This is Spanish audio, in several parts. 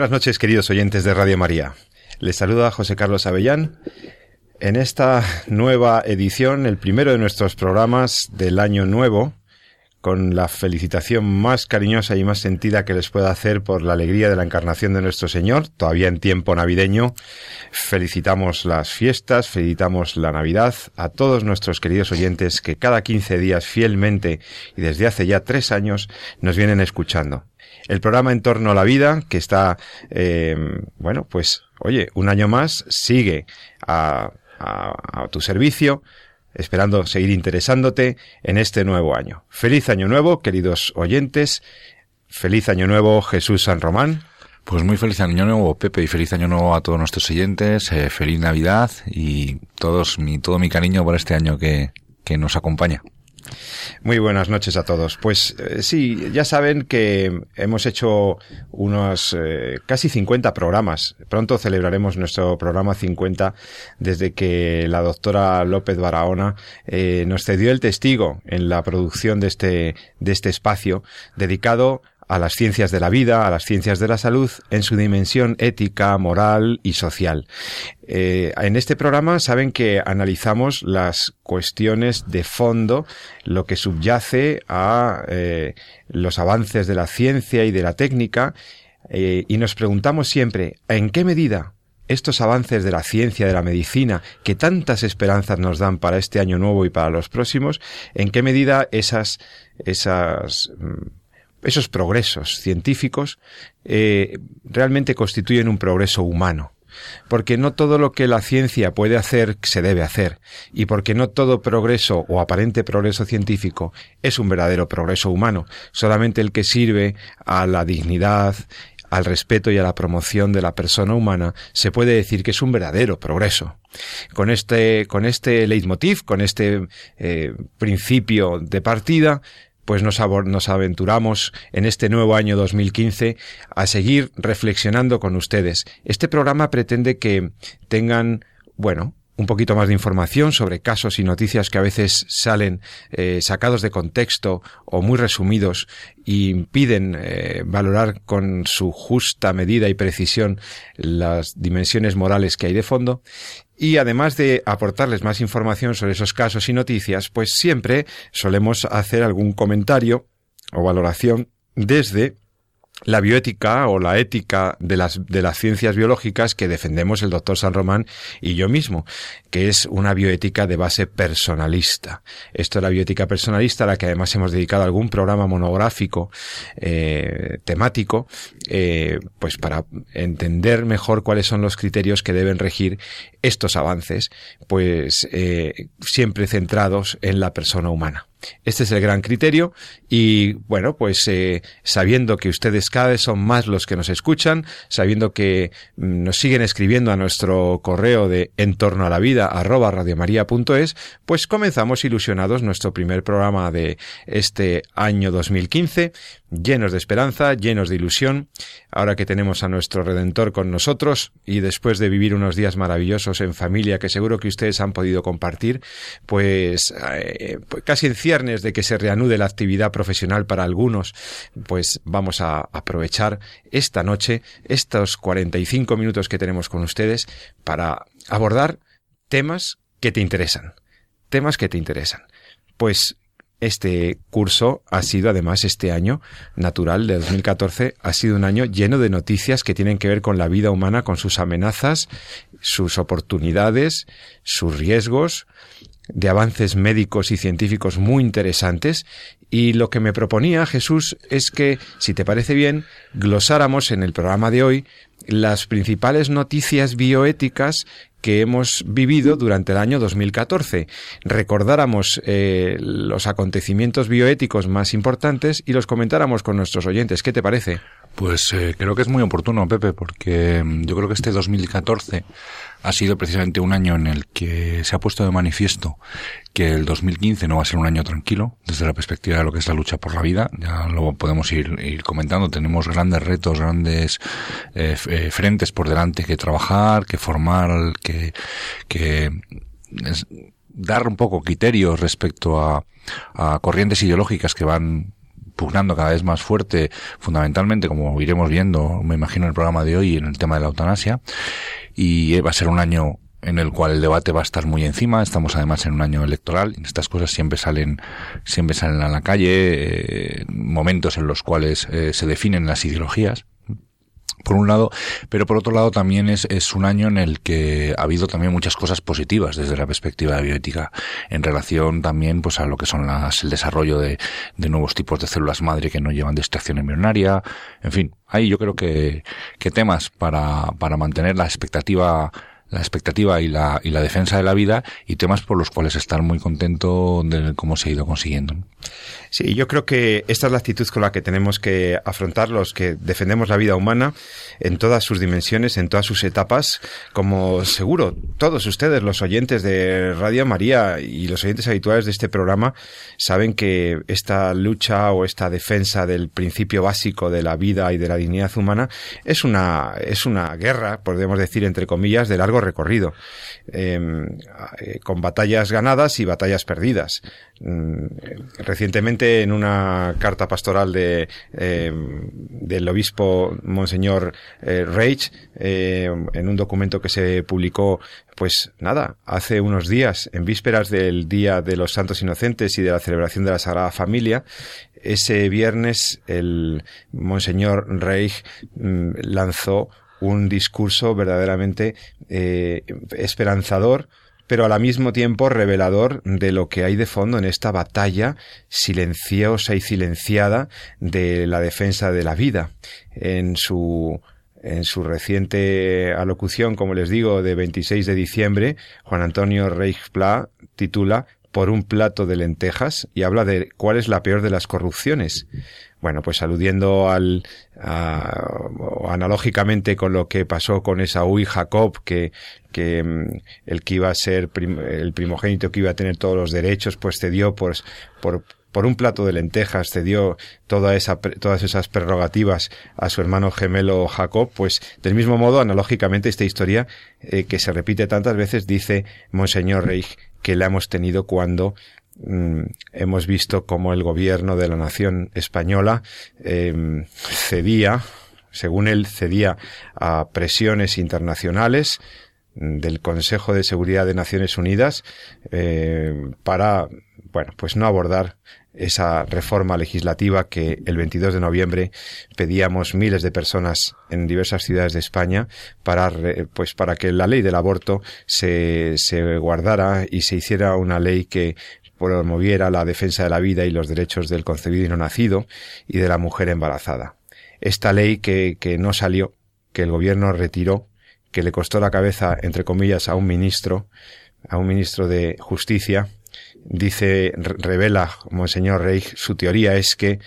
Buenas noches, queridos oyentes de Radio María. Les saluda José Carlos Avellán en esta nueva edición, el primero de nuestros programas del año nuevo, con la felicitación más cariñosa y más sentida que les pueda hacer por la alegría de la encarnación de nuestro Señor, todavía en tiempo navideño. Felicitamos las fiestas, felicitamos la Navidad a todos nuestros queridos oyentes que cada 15 días fielmente y desde hace ya tres años nos vienen escuchando el programa En torno a la vida, que está, eh, bueno, pues, oye, un año más, sigue a, a, tu servicio, esperando seguir interesándote en este nuevo año. Feliz año nuevo, queridos oyentes. Feliz año nuevo, Jesús San Román. Pues muy feliz año nuevo, Pepe, y feliz año nuevo a todos nuestros oyentes. Eh, feliz Navidad y todos mi, todo mi cariño por este año que, que nos acompaña. Muy buenas noches a todos. Pues eh, sí, ya saben que hemos hecho unos eh, casi 50 programas. Pronto celebraremos nuestro programa 50 desde que la doctora López Barahona eh, nos cedió el testigo en la producción de este, de este espacio dedicado a las ciencias de la vida, a las ciencias de la salud, en su dimensión ética, moral y social. Eh, en este programa saben que analizamos las cuestiones de fondo, lo que subyace a eh, los avances de la ciencia y de la técnica, eh, y nos preguntamos siempre, ¿en qué medida estos avances de la ciencia, de la medicina, que tantas esperanzas nos dan para este año nuevo y para los próximos, en qué medida esas, esas mm, esos progresos científicos eh, realmente constituyen un progreso humano. Porque no todo lo que la ciencia puede hacer se debe hacer, y porque no todo progreso o aparente progreso científico es un verdadero progreso humano, solamente el que sirve a la dignidad, al respeto y a la promoción de la persona humana, se puede decir que es un verdadero progreso. Con este, con este leitmotiv, con este eh, principio de partida, pues nos, aventuramos en este nuevo año 2015 a seguir reflexionando con ustedes. Este programa pretende que tengan, bueno, un poquito más de información sobre casos y noticias que a veces salen eh, sacados de contexto o muy resumidos y impiden eh, valorar con su justa medida y precisión las dimensiones morales que hay de fondo y además de aportarles más información sobre esos casos y noticias, pues siempre solemos hacer algún comentario o valoración desde la bioética o la ética de las, de las ciencias biológicas que defendemos el doctor San Román y yo mismo, que es una bioética de base personalista. Esto es la bioética personalista, a la que además hemos dedicado algún programa monográfico eh, temático, eh, pues para entender mejor cuáles son los criterios que deben regir estos avances, pues eh, siempre centrados en la persona humana. Este es el gran criterio. Y bueno, pues eh, sabiendo que ustedes cada vez son más los que nos escuchan, sabiendo que mm, nos siguen escribiendo a nuestro correo de entorno a la vida pues comenzamos ilusionados nuestro primer programa de este año 2015 llenos de esperanza, llenos de ilusión, ahora que tenemos a nuestro Redentor con nosotros y después de vivir unos días maravillosos en familia que seguro que ustedes han podido compartir, pues, eh, pues casi en ciernes de que se reanude la actividad profesional para algunos, pues vamos a aprovechar esta noche, estos 45 minutos que tenemos con ustedes para abordar temas que te interesan, temas que te interesan. Pues este curso ha sido además este año natural de 2014 ha sido un año lleno de noticias que tienen que ver con la vida humana, con sus amenazas, sus oportunidades, sus riesgos, de avances médicos y científicos muy interesantes. Y lo que me proponía Jesús es que, si te parece bien, glosáramos en el programa de hoy las principales noticias bioéticas que hemos vivido durante el año 2014. Recordáramos eh, los acontecimientos bioéticos más importantes y los comentáramos con nuestros oyentes. ¿Qué te parece? Pues eh, creo que es muy oportuno, Pepe, porque mm, yo creo que este 2014 ha sido precisamente un año en el que se ha puesto de manifiesto que el 2015 no va a ser un año tranquilo desde la perspectiva de lo que es la lucha por la vida. Ya lo podemos ir, comentando. Tenemos grandes retos, grandes eh, eh, frentes por delante que trabajar, que formar, que, que dar un poco criterios respecto a, a corrientes ideológicas que van pugnando cada vez más fuerte, fundamentalmente, como iremos viendo, me imagino, en el programa de hoy, en el tema de la eutanasia. Y va a ser un año en el cual el debate va a estar muy encima. Estamos además en un año electoral. Estas cosas siempre salen, siempre salen a la calle, eh, momentos en los cuales eh, se definen las ideologías por un lado, pero por otro lado también es, es, un año en el que ha habido también muchas cosas positivas desde la perspectiva de bioética en relación también pues a lo que son las, el desarrollo de, de nuevos tipos de células madre que no llevan distracción embrionaria, en fin, hay yo creo que, que temas para, para mantener la expectativa la expectativa y la, y la defensa de la vida y temas por los cuales estar muy contento de cómo se ha ido consiguiendo. Sí, yo creo que esta es la actitud con la que tenemos que afrontar los que defendemos la vida humana en todas sus dimensiones, en todas sus etapas, como seguro todos ustedes, los oyentes de Radio María y los oyentes habituales de este programa, saben que esta lucha o esta defensa del principio básico de la vida y de la dignidad humana es una, es una guerra, podemos decir entre comillas, de largo recorrido, em, eh, con batallas ganadas y batallas perdidas. Mm, recientemente en una carta pastoral de, eh, del obispo Monseñor eh, Reich, eh, en un documento que se publicó, pues nada, hace unos días, en vísperas del Día de los Santos Inocentes y de la celebración de la Sagrada Familia, ese viernes el Monseñor Reich mm, lanzó un discurso verdaderamente esperanzador pero al mismo tiempo revelador de lo que hay de fondo en esta batalla silenciosa y silenciada de la defensa de la vida. En su en su reciente alocución, como les digo, de 26 de diciembre, Juan Antonio Reichspla titula Por un plato de lentejas y habla de cuál es la peor de las corrupciones. Bueno, pues aludiendo al, analógicamente con lo que pasó con Esaú y Jacob, que, que mm, el que iba a ser el primogénito que iba a tener todos los derechos, pues cedió pues, por, por un plato de lentejas, cedió toda esa, todas esas prerrogativas a su hermano gemelo Jacob, pues del mismo modo, analógicamente, esta historia eh, que se repite tantas veces, dice Monseñor Reich que la hemos tenido cuando hemos visto cómo el gobierno de la nación española em, cedía, según él, cedía a presiones internacionales mm, del Consejo de Seguridad de Naciones Unidas eh, para, bueno, pues no abordar esa reforma legislativa que el 22 de noviembre pedíamos miles de personas en diversas ciudades de España para pues para que la ley del aborto se, se guardara y se hiciera una ley que promoviera la defensa de la vida y los derechos del concebido y no nacido y de la mujer embarazada. Esta ley que, que no salió, que el gobierno retiró, que le costó la cabeza, entre comillas, a un ministro, a un ministro de justicia, dice, revela Monseñor Reich, su teoría es que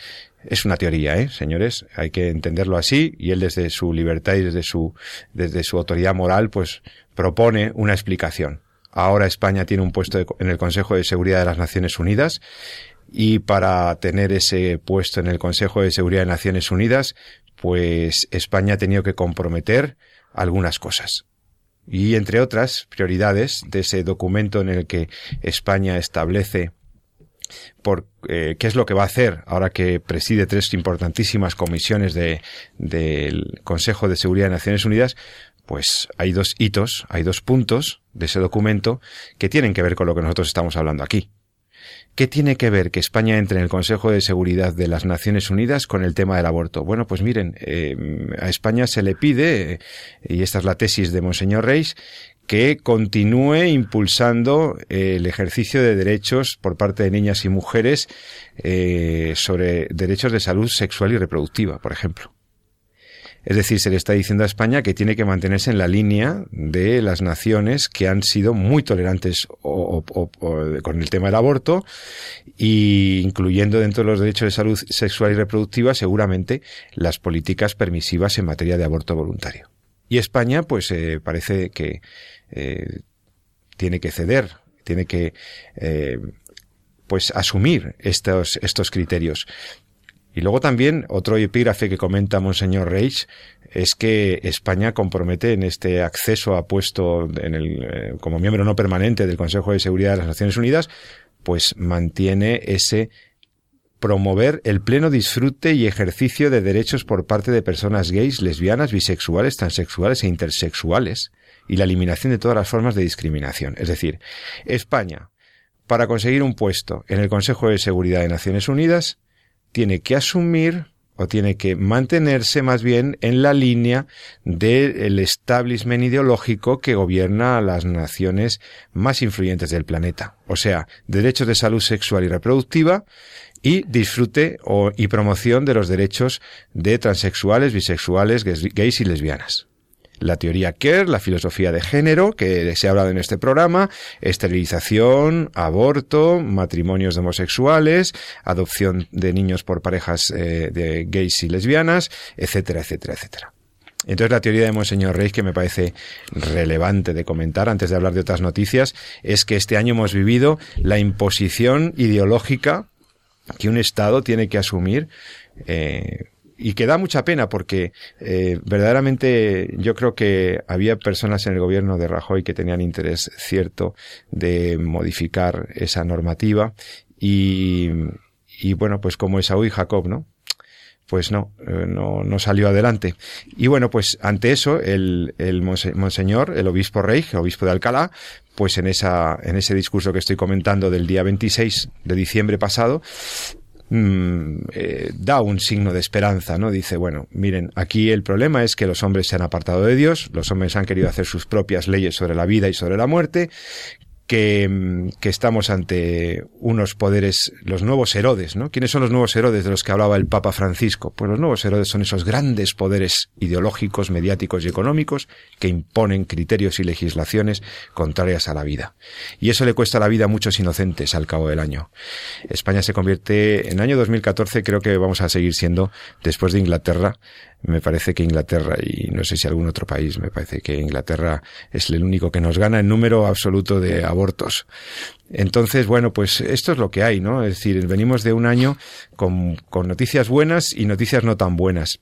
es una teoría, ¿eh, señores? Hay que entenderlo así y él desde su libertad y desde su, desde su autoridad moral, pues propone una explicación. Ahora España tiene un puesto en el Consejo de Seguridad de las Naciones Unidas y para tener ese puesto en el Consejo de Seguridad de Naciones Unidas, pues España ha tenido que comprometer algunas cosas. Y entre otras prioridades de ese documento en el que España establece por eh, qué es lo que va a hacer ahora que preside tres importantísimas comisiones de, del Consejo de Seguridad de Naciones Unidas, pues hay dos hitos, hay dos puntos de ese documento que tienen que ver con lo que nosotros estamos hablando aquí. ¿Qué tiene que ver que España entre en el Consejo de Seguridad de las Naciones Unidas con el tema del aborto? Bueno, pues miren, eh, a España se le pide, y esta es la tesis de Monseñor Reis, que continúe impulsando eh, el ejercicio de derechos por parte de niñas y mujeres eh, sobre derechos de salud sexual y reproductiva, por ejemplo. Es decir, se le está diciendo a España que tiene que mantenerse en la línea de las naciones que han sido muy tolerantes con el tema del aborto y incluyendo dentro de los derechos de salud sexual y reproductiva seguramente las políticas permisivas en materia de aborto voluntario. Y España, pues eh, parece que eh, tiene que ceder, tiene que eh, pues asumir estos, estos criterios. Y luego también otro epígrafe que comenta Monseñor Reich es que España compromete en este acceso a puesto en el, eh, como miembro no permanente del Consejo de Seguridad de las Naciones Unidas, pues mantiene ese promover el pleno disfrute y ejercicio de derechos por parte de personas gays, lesbianas, bisexuales, transexuales e intersexuales y la eliminación de todas las formas de discriminación. Es decir, España, para conseguir un puesto en el Consejo de Seguridad de Naciones Unidas, tiene que asumir o tiene que mantenerse más bien en la línea del establishment ideológico que gobierna a las naciones más influyentes del planeta. O sea, derechos de salud sexual y reproductiva y disfrute y promoción de los derechos de transexuales, bisexuales, gays y lesbianas la teoría Kerr, la filosofía de género, que se ha hablado en este programa, esterilización, aborto, matrimonios de homosexuales, adopción de niños por parejas eh, de gays y lesbianas, etcétera, etcétera, etcétera. Entonces la teoría de Monseñor Reis, que me parece relevante de comentar antes de hablar de otras noticias, es que este año hemos vivido la imposición ideológica que un Estado tiene que asumir eh, y que da mucha pena porque eh, verdaderamente yo creo que había personas en el gobierno de Rajoy que tenían interés cierto de modificar esa normativa y, y bueno, pues como Esaú y Jacob, ¿no? pues no, eh, no, no, salió adelante. Y bueno, pues ante eso, el, el monseñor, el obispo rey, obispo de Alcalá, pues en esa, en ese discurso que estoy comentando del día 26 de diciembre pasado, Mm, eh, da un signo de esperanza, ¿no? Dice, bueno, miren, aquí el problema es que los hombres se han apartado de Dios, los hombres han querido hacer sus propias leyes sobre la vida y sobre la muerte, que, que, estamos ante unos poderes, los nuevos Herodes, ¿no? ¿Quiénes son los nuevos Herodes de los que hablaba el Papa Francisco? Pues los nuevos Herodes son esos grandes poderes ideológicos, mediáticos y económicos que imponen criterios y legislaciones contrarias a la vida. Y eso le cuesta la vida a muchos inocentes al cabo del año. España se convierte, en año 2014 creo que vamos a seguir siendo, después de Inglaterra, me parece que Inglaterra y no sé si algún otro país, me parece que Inglaterra es el único que nos gana en número absoluto de abortos. Entonces, bueno, pues esto es lo que hay, ¿no? Es decir, venimos de un año con, con noticias buenas y noticias no tan buenas.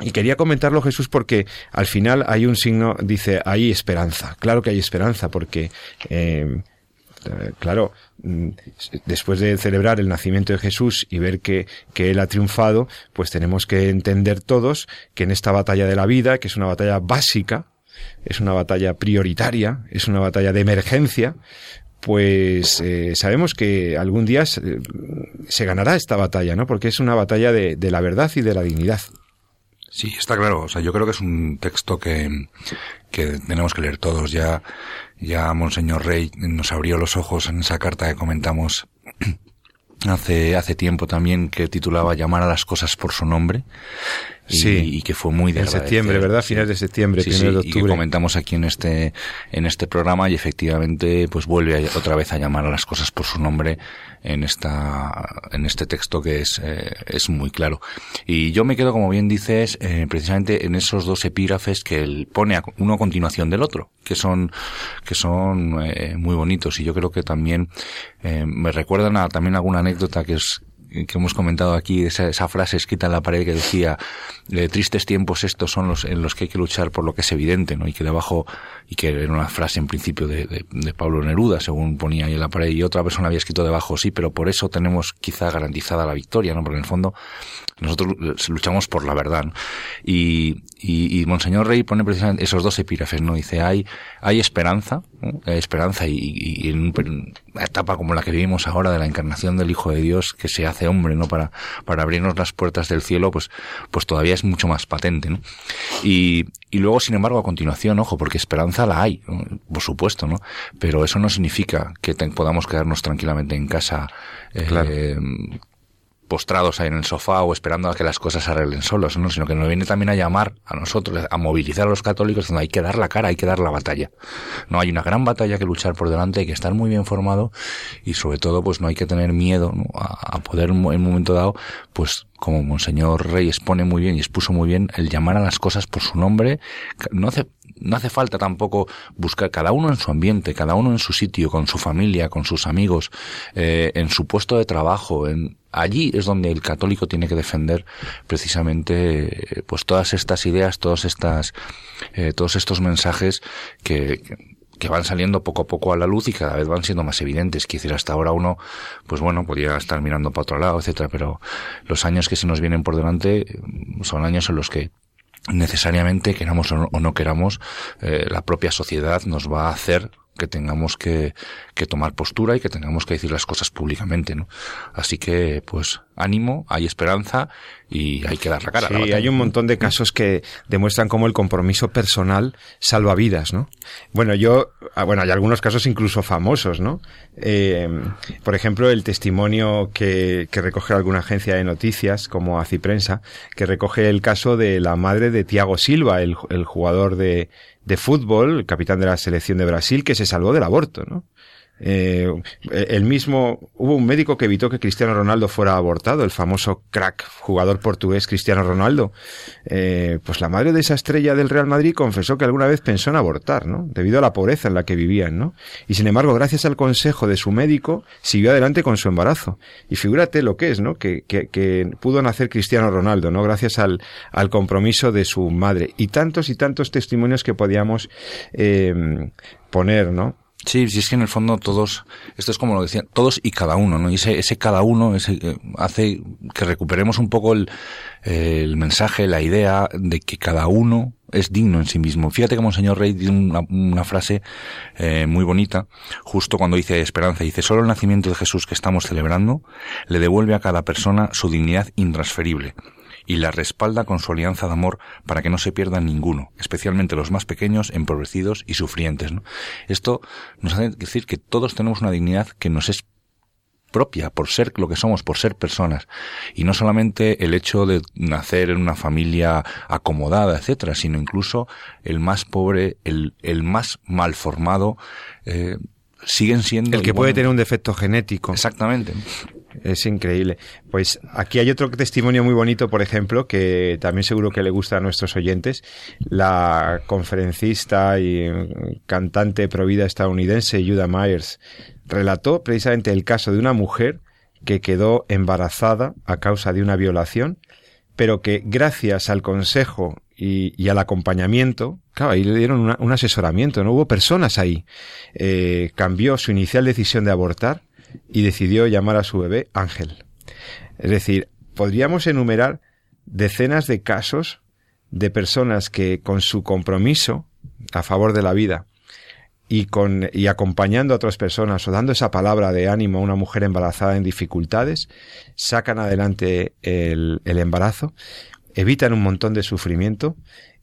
Y quería comentarlo Jesús porque al final hay un signo, dice, hay esperanza. Claro que hay esperanza porque eh, claro, mm, después de celebrar el nacimiento de Jesús y ver que, que Él ha triunfado, pues tenemos que entender todos que en esta batalla de la vida, que es una batalla básica, es una batalla prioritaria, es una batalla de emergencia, pues eh, sabemos que algún día se, ganará esta batalla, ¿no? Porque es una batalla de, de la verdad y de la dignidad. Sí, está claro. O sea, yo creo que es un texto que, que tenemos que leer todos. Ya ya Monseñor Rey nos abrió los ojos en esa carta que comentamos hace, hace tiempo también que titulaba Llamar a las cosas por su nombre. Y, sí, y que fue muy de En septiembre, ¿verdad? Finales de septiembre, sí, de octubre. Y que comentamos aquí en este, en este programa y efectivamente pues vuelve otra vez a llamar a las cosas por su nombre en esta en este texto que es eh, es muy claro. Y yo me quedo como bien dices eh, precisamente en esos dos epígrafes que él pone uno a continuación del otro que son que son eh, muy bonitos. Y yo creo que también me recuerdan a también alguna anécdota que es que hemos comentado aquí, esa, esa, frase escrita en la pared que decía, tristes tiempos estos son los en los que hay que luchar por lo que es evidente, ¿no? Y que debajo, y que era una frase en principio de, de, de, Pablo Neruda, según ponía ahí en la pared, y otra persona había escrito debajo, sí, pero por eso tenemos quizá garantizada la victoria, ¿no? Porque en el fondo nosotros luchamos por la verdad. ¿no? Y, y, y, Monseñor Rey pone precisamente esos dos epígrafes, ¿no? Dice, hay, hay esperanza, ¿no? hay esperanza y, y, en una etapa como la que vivimos ahora de la encarnación del Hijo de Dios que se hace hombre, ¿no? Para, para abrirnos las puertas del cielo, pues, pues todavía es mucho más patente, ¿no? Y, y luego, sin embargo, a continuación, ojo, porque esperanza la hay, ¿no? por supuesto, ¿no? Pero eso no significa que te, podamos quedarnos tranquilamente en casa, eh, claro postrados ahí en el sofá o esperando a que las cosas se arreglen solos, ¿no? sino que nos viene también a llamar a nosotros, a movilizar a los católicos, donde hay que dar la cara, hay que dar la batalla. No hay una gran batalla que luchar por delante, hay que estar muy bien formado y sobre todo pues no hay que tener miedo a, poder en un momento dado, pues como Monseñor Rey expone muy bien y expuso muy bien, el llamar a las cosas por su nombre, no hace no hace falta tampoco buscar cada uno en su ambiente, cada uno en su sitio, con su familia, con sus amigos, eh, en su puesto de trabajo, en, allí es donde el católico tiene que defender precisamente pues todas estas ideas, todas estas, eh, todos estos mensajes que, que van saliendo poco a poco a la luz y cada vez van siendo más evidentes. Decir, hasta ahora uno, pues bueno, podía estar mirando para otro lado, etcétera, pero los años que se nos vienen por delante son años en los que necesariamente, queramos o no, queramos, eh, la propia sociedad nos va a hacer que tengamos que, que, tomar postura y que tengamos que decir las cosas públicamente, ¿no? Así que, pues, ánimo, hay esperanza y hay que dar la cara. Sí, hay un montón de casos que demuestran cómo el compromiso personal salva vidas, ¿no? Bueno, yo, ah, bueno, hay algunos casos incluso famosos, ¿no? Eh, por ejemplo, el testimonio que, que recoge alguna agencia de noticias, como Aciprensa, que recoge el caso de la madre de Tiago Silva, el, el jugador de, de fútbol, el capitán de la selección de Brasil, que se salvó del aborto, ¿no? Eh, el mismo, hubo un médico que evitó que Cristiano Ronaldo fuera abortado, el famoso crack jugador portugués Cristiano Ronaldo. Eh, pues la madre de esa estrella del Real Madrid confesó que alguna vez pensó en abortar, ¿no? Debido a la pobreza en la que vivían, ¿no? Y sin embargo, gracias al consejo de su médico, siguió adelante con su embarazo. Y figúrate lo que es, ¿no? Que, que, que pudo nacer Cristiano Ronaldo, ¿no? Gracias al, al compromiso de su madre. Y tantos y tantos testimonios que podíamos eh, poner, ¿no? Sí, sí, es que en el fondo todos, esto es como lo decían, todos y cada uno, ¿no? Y ese, ese cada uno ese, eh, hace que recuperemos un poco el, el mensaje, la idea de que cada uno es digno en sí mismo. Fíjate que Monseñor Rey tiene una, una frase eh, muy bonita, justo cuando dice esperanza, dice, solo el nacimiento de Jesús que estamos celebrando le devuelve a cada persona su dignidad intransferible y la respalda con su alianza de amor para que no se pierdan ninguno, especialmente los más pequeños, empobrecidos y sufrientes. ¿no? Esto nos hace decir que todos tenemos una dignidad que nos es propia, por ser lo que somos, por ser personas. Y no solamente el hecho de nacer en una familia acomodada, etcétera, sino incluso el más pobre, el, el más mal formado, eh, siguen siendo... El que puede tener un defecto genético. Exactamente. Es increíble. Pues aquí hay otro testimonio muy bonito, por ejemplo, que también seguro que le gusta a nuestros oyentes. La conferencista y cantante provida estadounidense Judah Myers relató precisamente el caso de una mujer que quedó embarazada a causa de una violación, pero que gracias al consejo y, y, al acompañamiento, claro, ahí le dieron una, un asesoramiento, no hubo personas ahí, eh, cambió su inicial decisión de abortar y decidió llamar a su bebé Ángel. Es decir, podríamos enumerar decenas de casos de personas que con su compromiso a favor de la vida y con y acompañando a otras personas o dando esa palabra de ánimo a una mujer embarazada en dificultades, sacan adelante el, el embarazo, evitan un montón de sufrimiento,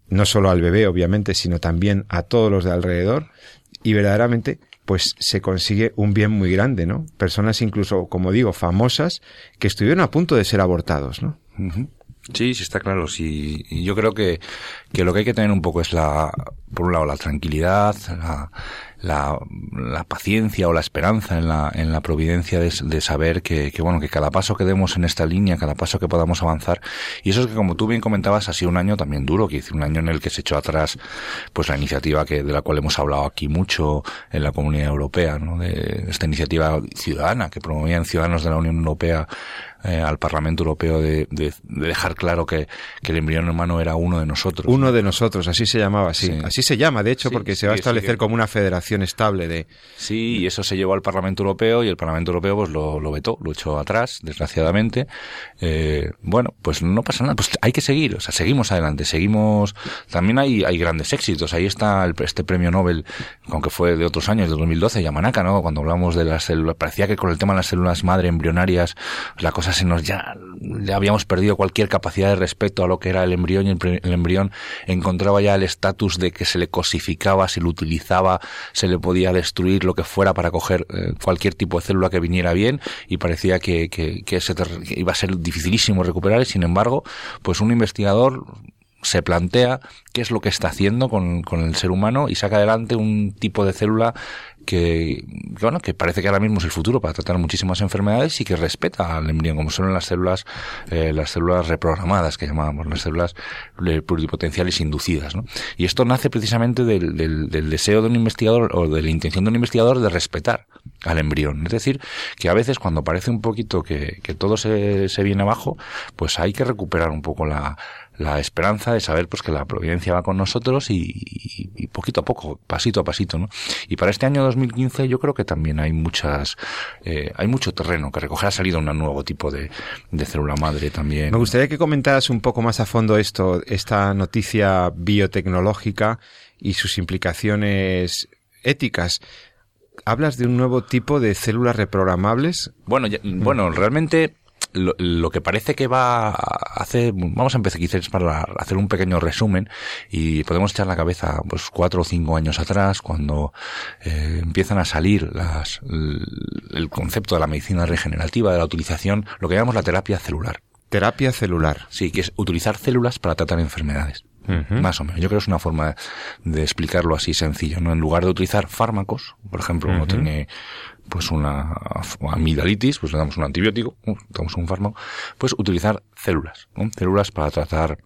no solo al bebé obviamente, sino también a todos los de alrededor y verdaderamente pues se consigue un bien muy grande, ¿no? Personas incluso, como digo, famosas que estuvieron a punto de ser abortados, ¿no? Sí, sí está claro. Sí, y yo creo que, que lo que hay que tener un poco es la, por un lado, la tranquilidad, la, la, la paciencia o la esperanza en la, en la providencia de, de saber que, que, bueno, que cada paso que demos en esta línea, cada paso que podamos avanzar, y eso es que como tú bien comentabas, ha sido un año también duro, que un año en el que se echó atrás, pues la iniciativa que, de la cual hemos hablado aquí mucho en la Comunidad Europea, ¿no? De esta iniciativa ciudadana que promovían ciudadanos de la Unión Europea eh, al Parlamento Europeo de, de, de, dejar claro que, que el embrión humano era uno de nosotros. Uno ¿no? de nosotros, así se llamaba, sí. sí. Así se llama, de hecho, sí, porque se va a establecer como una federación estable de... Sí, y eso se llevó al Parlamento Europeo y el Parlamento Europeo pues lo, lo vetó, lo echó atrás, desgraciadamente. Eh, bueno, pues no pasa nada, pues hay que seguir, o sea, seguimos adelante, seguimos... También hay, hay grandes éxitos, ahí está el, este premio Nobel, aunque fue de otros años, de 2012, Yamanaka, ¿no? Cuando hablamos de las células, parecía que con el tema de las células madre embrionarias la cosa se nos ya, ya habíamos perdido cualquier capacidad de respeto a lo que era el embrión y el, embrión encontraba ya el estatus de que se le cosificaba, se le utilizaba, se le podía destruir lo que fuera para coger eh, cualquier tipo de célula que viniera bien y parecía que, que, que, se iba a ser dificilísimo recuperar. Y sin embargo, pues un investigador se plantea qué es lo que está haciendo con, con, el ser humano y saca adelante un tipo de célula que, bueno, que parece que ahora mismo es el futuro para tratar muchísimas enfermedades y que respeta al embrión, como son las células, eh, las células reprogramadas, que llamábamos, las células pluripotenciales inducidas. ¿no? Y esto nace precisamente del, del, del deseo de un investigador o de la intención de un investigador de respetar al embrión. Es decir, que a veces cuando parece un poquito que, que todo se, se viene abajo, pues hay que recuperar un poco la, la esperanza de saber pues que la providencia va con nosotros y, poquito a poco, pasito a pasito, ¿no? Y para este año 2015 yo creo que también hay muchas, eh, hay mucho terreno que recoger. Ha salido un nuevo tipo de, de célula madre también. Me gustaría que comentaras un poco más a fondo esto, esta noticia biotecnológica y sus implicaciones éticas hablas de un nuevo tipo de células reprogramables. Bueno, bueno, realmente lo, que parece que va a hacer, vamos a empezar quizás para hacer un pequeño resumen y podemos echar la cabeza pues cuatro o cinco años atrás cuando eh, empiezan a salir las, el, concepto de la medicina regenerativa, de la utilización, lo que llamamos la terapia celular. Terapia celular. Sí, que es utilizar células para tratar enfermedades. Más o menos. Yo creo que es una forma de explicarlo así sencillo, ¿no? En lugar de utilizar fármacos, por ejemplo, uno tiene pues una amigdalitis, pues le damos un antibiótico, damos un fármaco, pues utilizar células, células para tratar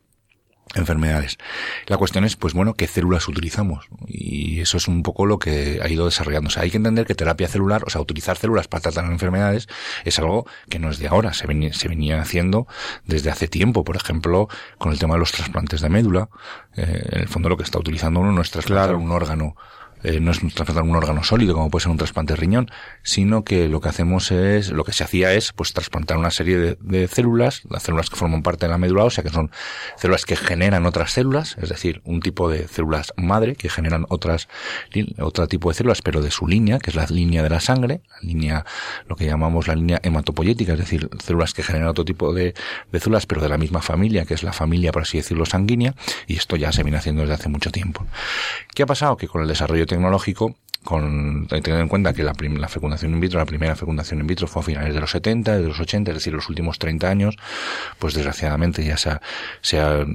enfermedades. La cuestión es, pues bueno, ¿qué células utilizamos? Y eso es un poco lo que ha ido desarrollándose. Hay que entender que terapia celular, o sea, utilizar células para tratar enfermedades, es algo que no es de ahora, se venía, se venía haciendo desde hace tiempo. Por ejemplo, con el tema de los trasplantes de médula, eh, en el fondo lo que está utilizando uno no es trasplantar un órgano eh, no es trasplantar un órgano sólido como puede ser un trasplante de riñón, sino que lo que hacemos es, lo que se hacía es pues trasplantar una serie de, células, las células que forman parte de la médula ósea, que son células que generan otras células, es decir, un tipo de células madre que generan otras, otro tipo de células, pero de su línea, que es la línea de la sangre, la línea, lo que llamamos la línea hematopoyética, es decir, células que generan otro tipo de, de células, pero de la misma familia, que es la familia, por así decirlo, sanguínea, y esto ya se viene haciendo desde hace mucho tiempo. ¿Qué ha pasado? Que con el desarrollo tecnológico, con, teniendo en cuenta que la, fecundación in vitro, la primera fecundación in vitro fue a finales de los 70, de los 80, es decir, los últimos 30 años, pues desgraciadamente ya se ha, se ha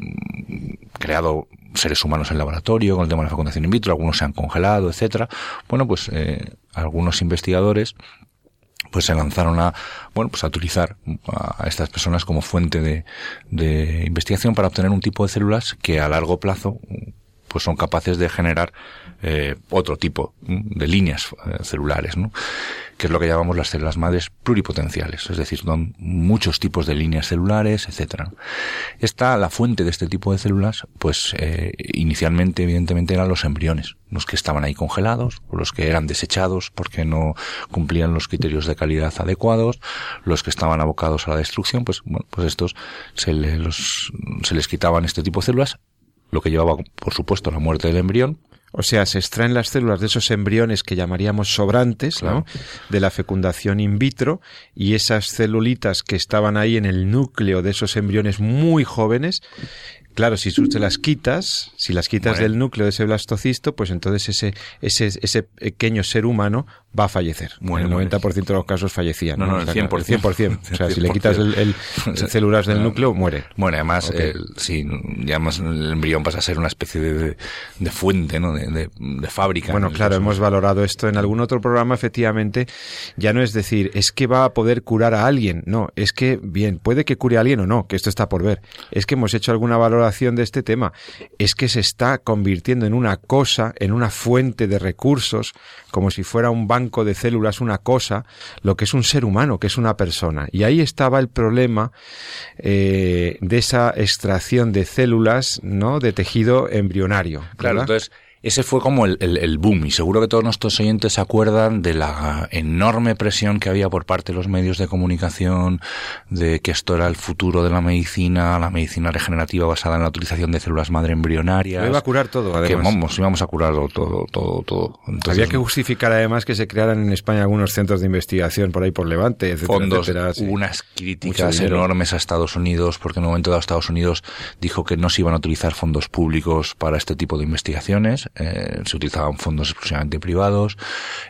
creado seres humanos en laboratorio con el tema de la fecundación in vitro, algunos se han congelado, etcétera. Bueno, pues eh, algunos investigadores pues se lanzaron a bueno pues a utilizar a estas personas como fuente de, de investigación para obtener un tipo de células que a largo plazo pues son capaces de generar eh, otro tipo de líneas eh, celulares, ¿no? que es lo que llamamos las células madres pluripotenciales, es decir, son muchos tipos de líneas celulares, etcétera. Esta, la fuente de este tipo de células, pues eh, inicialmente, evidentemente, eran los embriones, los que estaban ahí congelados, los que eran desechados porque no cumplían los criterios de calidad adecuados, los que estaban abocados a la destrucción, pues bueno, pues estos se, los, se les quitaban este tipo de células lo que llevaba, por supuesto, a la muerte del embrión. O sea, se extraen las células de esos embriones que llamaríamos sobrantes, ¿no? De la fecundación in vitro y esas celulitas que estaban ahí en el núcleo de esos embriones muy jóvenes Claro, si tú te las quitas, si las quitas del núcleo de ese blastocisto, pues entonces ese, ese, ese pequeño ser humano va a fallecer. Bueno, el 90% de los casos fallecían. No, no, el 100%. 100%. O sea, si le quitas el, células del núcleo, muere. Bueno, además, ya más el embrión pasa a ser una especie de, de fuente, ¿no? De, de, fábrica. Bueno, claro, hemos valorado esto en algún otro programa, efectivamente. Ya no es decir, es que va a poder curar a alguien. No, es que, bien, puede que cure a alguien o no, que esto está por ver. Es que hemos hecho alguna valoración de este tema es que se está convirtiendo en una cosa, en una fuente de recursos, como si fuera un banco de células, una cosa, lo que es un ser humano, que es una persona. Y ahí estaba el problema eh, de esa extracción de células, ¿no? De tejido embrionario. Claro, entonces ese fue como el, el, boom y seguro que todos nuestros oyentes se acuerdan de la enorme presión que había por parte de los medios de comunicación de que esto era el futuro de la medicina, la medicina regenerativa basada en la utilización de células madre embrionarias. iba a curar todo, además. Que vamos, íbamos a curarlo todo, todo, todo. había que justificar además que se crearan en España algunos centros de investigación por ahí por Levante, etcétera, fondos, etcétera, unas críticas enormes a Estados Unidos porque en un momento dado Estados Unidos dijo que no se iban a utilizar fondos públicos para este tipo de investigaciones eh, se utilizaban fondos exclusivamente privados.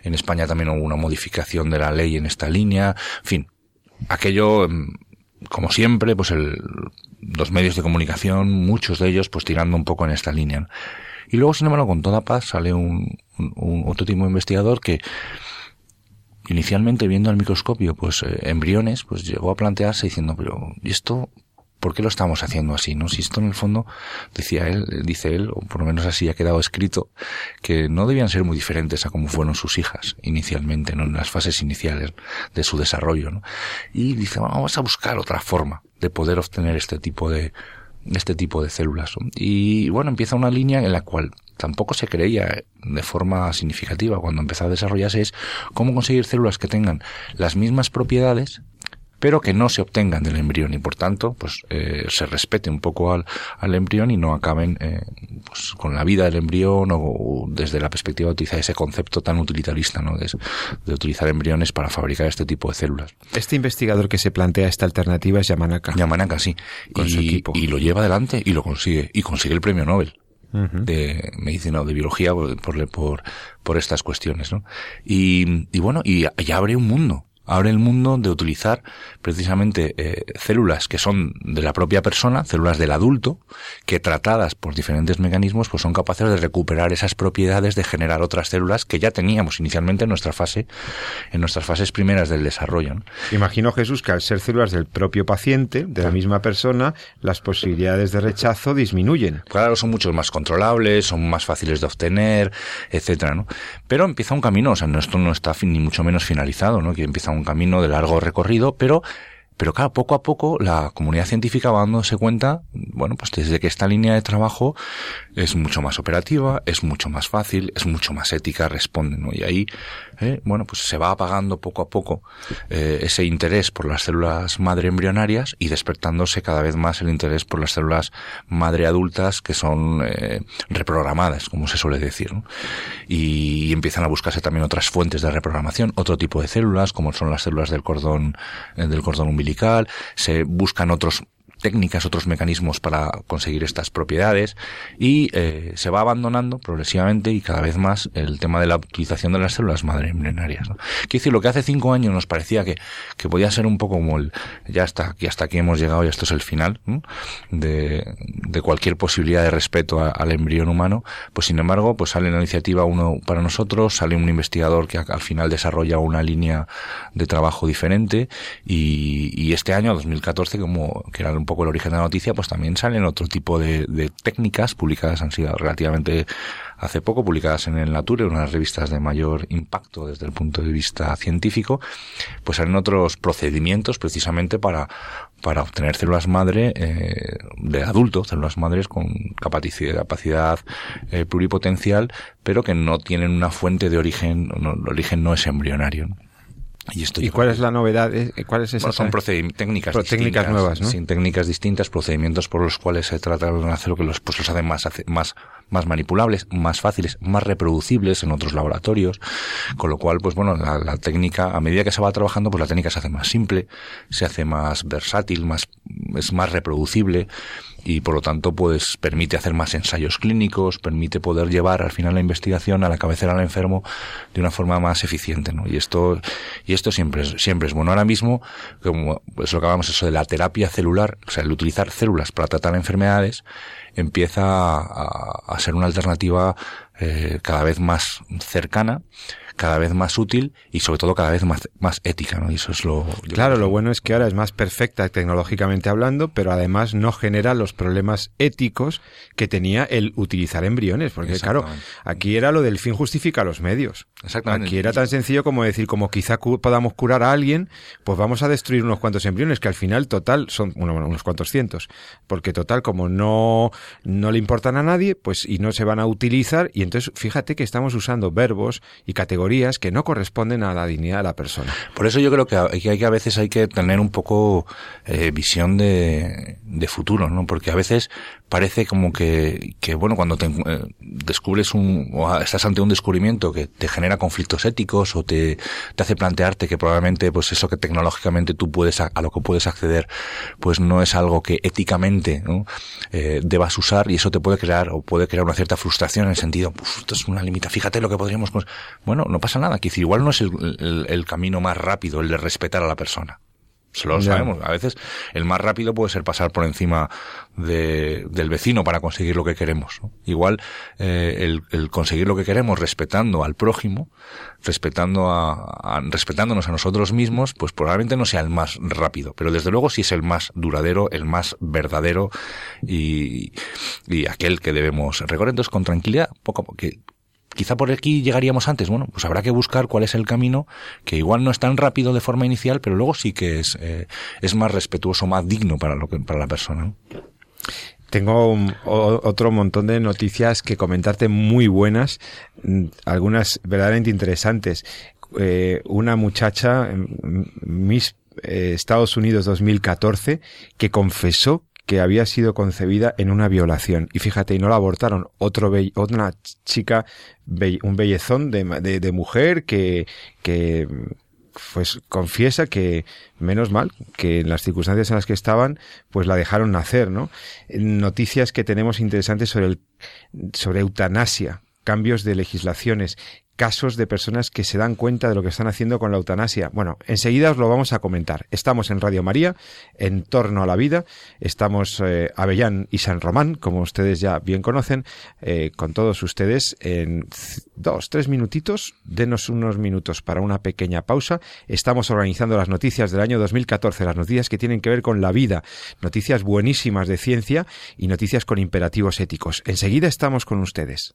En España también hubo una modificación de la ley en esta línea. En fin, aquello, em, como siempre, pues el, los medios de comunicación, muchos de ellos, pues tirando un poco en esta línea. Y luego, sin embargo, con toda paz sale un, un, otro tipo de investigador que inicialmente viendo al microscopio pues eh, embriones, pues llegó a plantearse diciendo, pero ¿y esto ¿por qué lo estamos haciendo así? ¿No? Si esto en el fondo, decía él, dice él, o por lo menos así ha quedado escrito, que no debían ser muy diferentes a como fueron sus hijas inicialmente, ¿no? En las fases iniciales de su desarrollo, ¿no? Y dice, vamos a buscar otra forma de poder obtener este tipo de, este tipo de células. Y bueno, empieza una línea en la cual tampoco se creía de forma significativa cuando empezó a desarrollarse es cómo conseguir células que tengan las mismas propiedades pero que no se obtengan del embrión y por tanto pues eh, se respete un poco al, al embrión y no acaben eh, pues, con la vida del embrión o, desde la perspectiva de utilizar ese concepto tan utilitarista ¿no? de, de, utilizar embriones para fabricar este tipo de células. Este investigador que se plantea esta alternativa es Yamanaka. Yamanaka, sí. Con y, su equipo. y lo lleva adelante y lo consigue. Y consigue el premio Nobel. de medicina o de biología por, por, por estas cuestiones, ¿no? Y, y bueno, y, y abre un mundo abre el mundo de utilizar precisamente eh, células que son de la propia persona, células del adulto, que tratadas por diferentes mecanismos, pues son capaces de recuperar esas propiedades de generar otras células que ya teníamos inicialmente en nuestra fase, en nuestras fases primeras del desarrollo. Imagino Jesús que al ser células del propio paciente, de la misma persona, las posibilidades de rechazo disminuyen. Claro, son mucho más controlables, son más fáciles de obtener, etcétera, ¿no? Pero empieza un camino, o sea, esto no está ni mucho menos finalizado, ¿no? Que empieza un un camino de largo recorrido, pero pero claro, poco a poco la comunidad científica va dándose cuenta, bueno, pues desde que esta línea de trabajo es mucho más operativa, es mucho más fácil, es mucho más ética, responde, ¿no? Y ahí, eh, bueno, pues se va apagando poco a poco eh, ese interés por las células madre embrionarias y despertándose cada vez más el interés por las células madre adultas que son eh, reprogramadas, como se suele decir, ¿no? Y empiezan a buscarse también otras fuentes de reprogramación, otro tipo de células, como son las células del cordón, del cordón umbilical se buscan otros técnicas, otros mecanismos para conseguir estas propiedades y eh, se va abandonando progresivamente y cada vez más el tema de la utilización de las células madre embrionarias. Quiero decir, lo que hace cinco años nos parecía que, que podía ser un poco como el, ya hasta aquí, hasta aquí hemos llegado y esto es el final de, de, cualquier posibilidad de respeto al embrión humano, pues sin embargo, pues sale la iniciativa uno para nosotros, sale un investigador que al final desarrolla una línea de trabajo diferente y, y este año, 2014, como que era un poco el origen de la noticia, pues también salen otro tipo de, de técnicas publicadas, han sido relativamente hace poco, publicadas en el Nature, unas revistas de mayor impacto desde el punto de vista científico, pues salen otros procedimientos precisamente para, para obtener células madre eh, de adulto, células madres con capacidad, eh, pluripotencial, pero que no tienen una fuente de origen, el origen no es embrionario. ¿Y, esto ¿Y cuál es la novedad? Eh, ¿Cuál es esa? son técnicas, técnicas nuevas, ¿no? Sin técnicas distintas, procedimientos por los cuales se trata de hacer lo que los, pues los hacen más, más, más manipulables, más fáciles, más reproducibles en otros laboratorios. Con lo cual, pues bueno, la, la, técnica, a medida que se va trabajando, pues la técnica se hace más simple, se hace más versátil, más, es más reproducible y por lo tanto pues permite hacer más ensayos clínicos, permite poder llevar al final la investigación a la cabecera del enfermo de una forma más eficiente, ¿no? Y esto y esto siempre es, siempre es bueno. Ahora mismo, como es lo que hablamos eso de la terapia celular, o sea, el utilizar células para tratar enfermedades empieza a, a ser una alternativa eh, cada vez más cercana cada vez más útil y sobre todo cada vez más, más ética, ¿no? Y eso es lo... Claro, lo bueno es que ahora es más perfecta tecnológicamente hablando, pero además no genera los problemas éticos que tenía el utilizar embriones, porque claro, aquí era lo del fin justifica los medios. Exactamente. Aquí era tan sencillo como decir, como quizá podamos curar a alguien, pues vamos a destruir unos cuantos embriones, que al final total son bueno, unos cuantos cientos, porque total como no, no le importan a nadie, pues y no se van a utilizar, y Entonces, fíjate que estamos usando verbos y categorías que no corresponden a la dignidad de la persona. Por eso yo creo que hay que, a veces hay que tener un poco eh, visión de, de futuro, ¿no? Porque a veces parece como que, que bueno, cuando te eh, descubres un, o estás ante un descubrimiento que te genera conflictos éticos o te, te hace plantearte que probablemente, pues eso que tecnológicamente tú puedes, a, lo que puedes acceder, pues no es algo que éticamente. Eh, debas usar y eso te puede crear o puede crear una cierta frustración en el sentido, esto es una limita, fíjate lo que podríamos, bueno, no pasa nada, que igual no es el, el camino más rápido el de respetar a la persona. Se lo sabemos. A veces el más rápido puede ser pasar por encima de, del vecino para conseguir lo que queremos. Igual eh, el, el, conseguir lo que queremos respetando al prójimo, respetando a, respetándonos a nosotros mismos, pues probablemente no sea el más rápido, pero desde luego sí es el más duradero, el más verdadero y, y aquel que debemos recorrer. Entonces con tranquilidad, poco a poco, que quizá por aquí llegaríamos antes. Bueno, pues habrá que buscar cuál es el camino que igual no es tan rápido de forma inicial, pero luego sí que es, eh, es más respetuoso, más digno para, lo que, para la persona. Tengo otro montón de noticias que comentarte muy buenas, mm, algunas verdaderamente interesantes. Eh, una muchacha, Miss eh, Estados Unidos 2014, que confesó que había sido concebida en una violación. Y fíjate, y no la abortaron. Otro otra chica, un bellezón de, de, mujer que, que pues confiesa que menos mal que en las circunstancias en las que estaban pues la dejaron nacer, ¿no? Noticias que tenemos interesantes sobre el, sobre eutanasia, cambios de legislaciones, casos de personas que se dan cuenta de lo que están haciendo con la eutanasia. Bueno, enseguida os lo vamos a comentar. Estamos en Radio María, en torno a la vida. Estamos eh, Avellán y San Román, como ustedes ya bien conocen, eh, con todos ustedes en dos, tres minutitos. Denos unos minutos para una pequeña pausa. Estamos organizando las noticias del año 2014, las noticias que tienen que ver con la vida, noticias buenísimas de ciencia y noticias con imperativos éticos. Enseguida estamos con ustedes.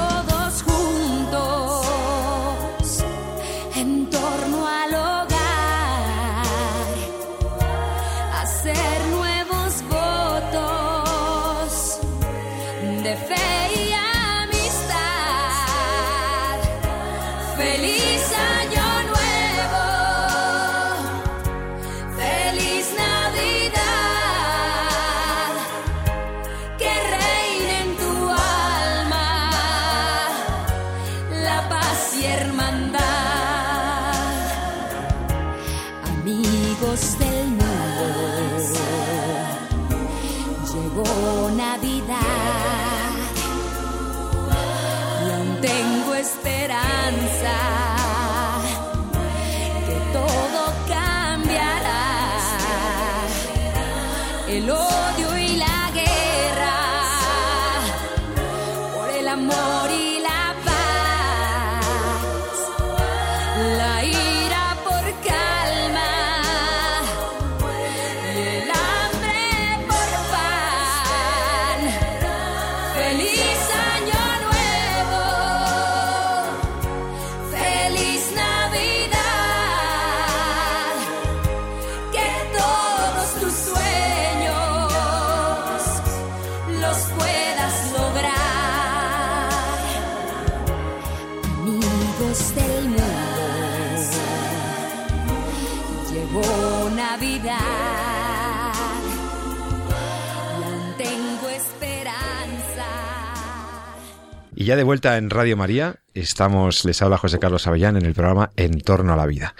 Y ya de vuelta en Radio María, estamos, les habla José Carlos Avellán en el programa En torno a la vida.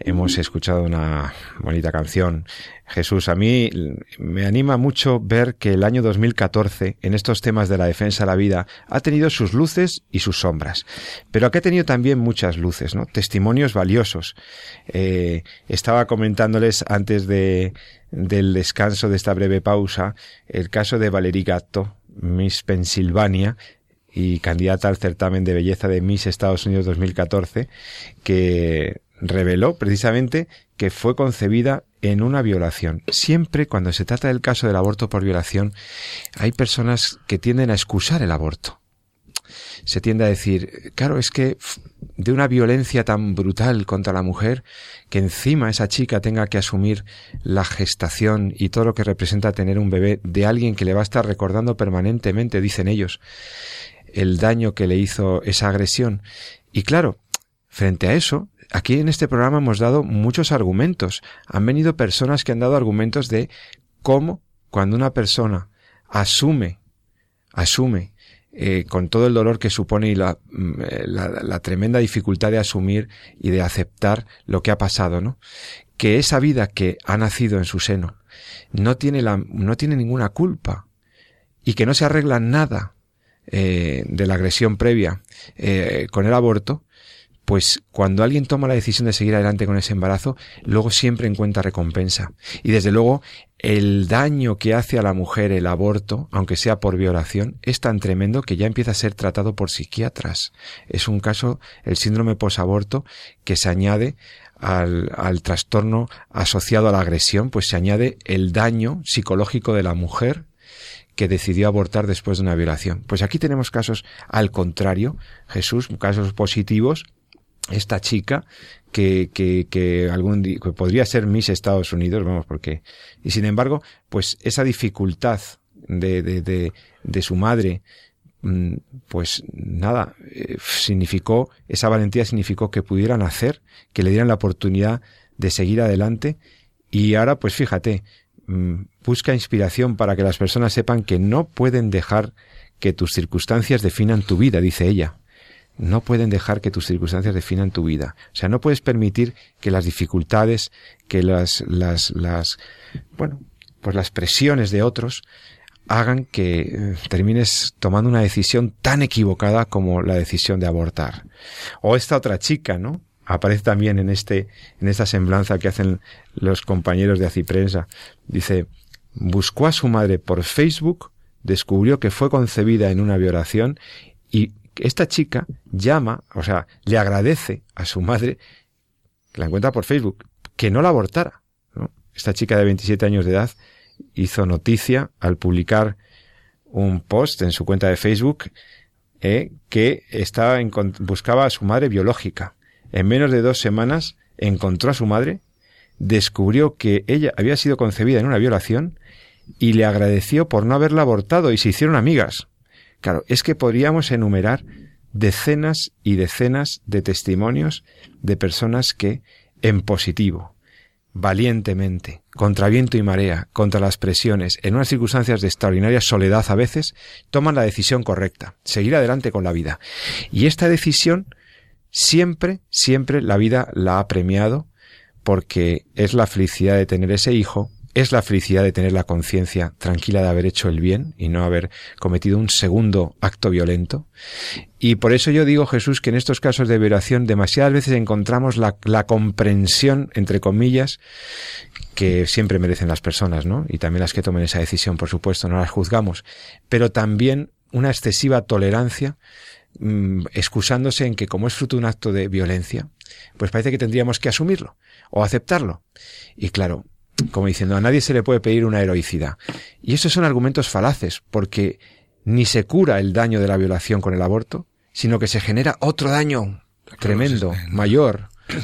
Hemos escuchado una bonita canción. Jesús, a mí me anima mucho ver que el año 2014, en estos temas de la defensa de la vida, ha tenido sus luces y sus sombras. Pero que ha tenido también muchas luces, ¿no? Testimonios valiosos. Eh, estaba comentándoles antes de, del descanso de esta breve pausa el caso de Valerie Gatto, Miss Pensilvania, y candidata al certamen de belleza de Miss Estados Unidos 2014, que reveló precisamente que fue concebida en una violación. Siempre cuando se trata del caso del aborto por violación, hay personas que tienden a excusar el aborto. Se tiende a decir, claro, es que de una violencia tan brutal contra la mujer, que encima esa chica tenga que asumir la gestación y todo lo que representa tener un bebé de alguien que le va a estar recordando permanentemente, dicen ellos, el daño que le hizo esa agresión. Y claro, frente a eso, aquí en este programa hemos dado muchos argumentos. Han venido personas que han dado argumentos de cómo cuando una persona asume, asume, eh, con todo el dolor que supone y la, mm, eh, la, la, tremenda dificultad de asumir y de aceptar lo que ha pasado, ¿no? Que esa vida que ha nacido en su seno no tiene la, no tiene ninguna culpa y que no se arregla nada eh, de la agresión previa eh, con el aborto, pues cuando alguien toma la decisión de seguir adelante con ese embarazo, luego siempre encuentra recompensa. Y desde luego, el daño que hace a la mujer el aborto, aunque sea por violación, es tan tremendo que ya empieza a ser tratado por psiquiatras. Es un caso, el síndrome posaborto, que se añade al, al trastorno asociado a la agresión, pues se añade el daño psicológico de la mujer que decidió abortar después de una violación. Pues aquí tenemos casos al contrario, Jesús, casos positivos. Esta chica que, que, que algún día, que podría ser Miss Estados Unidos, vamos, porque, y sin embargo, pues esa dificultad de, de, de, de su madre, mm, pues nada, eh, significó, esa valentía significó que pudieran hacer, que le dieran la oportunidad de seguir adelante, y ahora, pues fíjate, busca inspiración para que las personas sepan que no pueden dejar que tus circunstancias definan tu vida, dice ella. No pueden dejar que tus circunstancias definan tu vida. O sea, no puedes permitir que las dificultades, que las, las, las, bueno, pues las presiones de otros hagan que eh, termines tomando una decisión tan equivocada como la decisión de abortar. O esta otra chica, ¿no? Aparece también en este, en esta semblanza que hacen los compañeros de Aciprensa. Dice, buscó a su madre por Facebook, descubrió que fue concebida en una violación y esta chica llama, o sea, le agradece a su madre, que la encuentra por Facebook, que no la abortara. Esta chica de 27 años de edad hizo noticia al publicar un post en su cuenta de Facebook eh, que estaba en, buscaba a su madre biológica. En menos de dos semanas encontró a su madre, descubrió que ella había sido concebida en una violación y le agradeció por no haberla abortado y se hicieron amigas. Claro, es que podríamos enumerar decenas y decenas de testimonios de personas que, en positivo, valientemente, contra viento y marea, contra las presiones, en unas circunstancias de extraordinaria soledad a veces, toman la decisión correcta, seguir adelante con la vida. Y esta decisión siempre, siempre la vida la ha premiado porque es la felicidad de tener ese hijo, es la felicidad de tener la conciencia tranquila de haber hecho el bien y no haber cometido un segundo acto violento. Y por eso yo digo, Jesús, que en estos casos de violación demasiadas veces encontramos la, comprensión, entre comillas, que siempre merecen las personas, ¿no? Y también las que tomen esa decisión, por supuesto, no las juzgamos. Pero también una excesiva tolerancia, mmm, excusándose en que como es fruto de un acto de violencia, pues parece que tendríamos que asumirlo o aceptarlo. Y claro, como diciendo, a nadie se le puede pedir una heroicidad. Y esos son argumentos falaces, porque ni se cura el daño de la violación con el aborto, sino que se genera otro daño tremendo, Claro, sí, sí. mayor.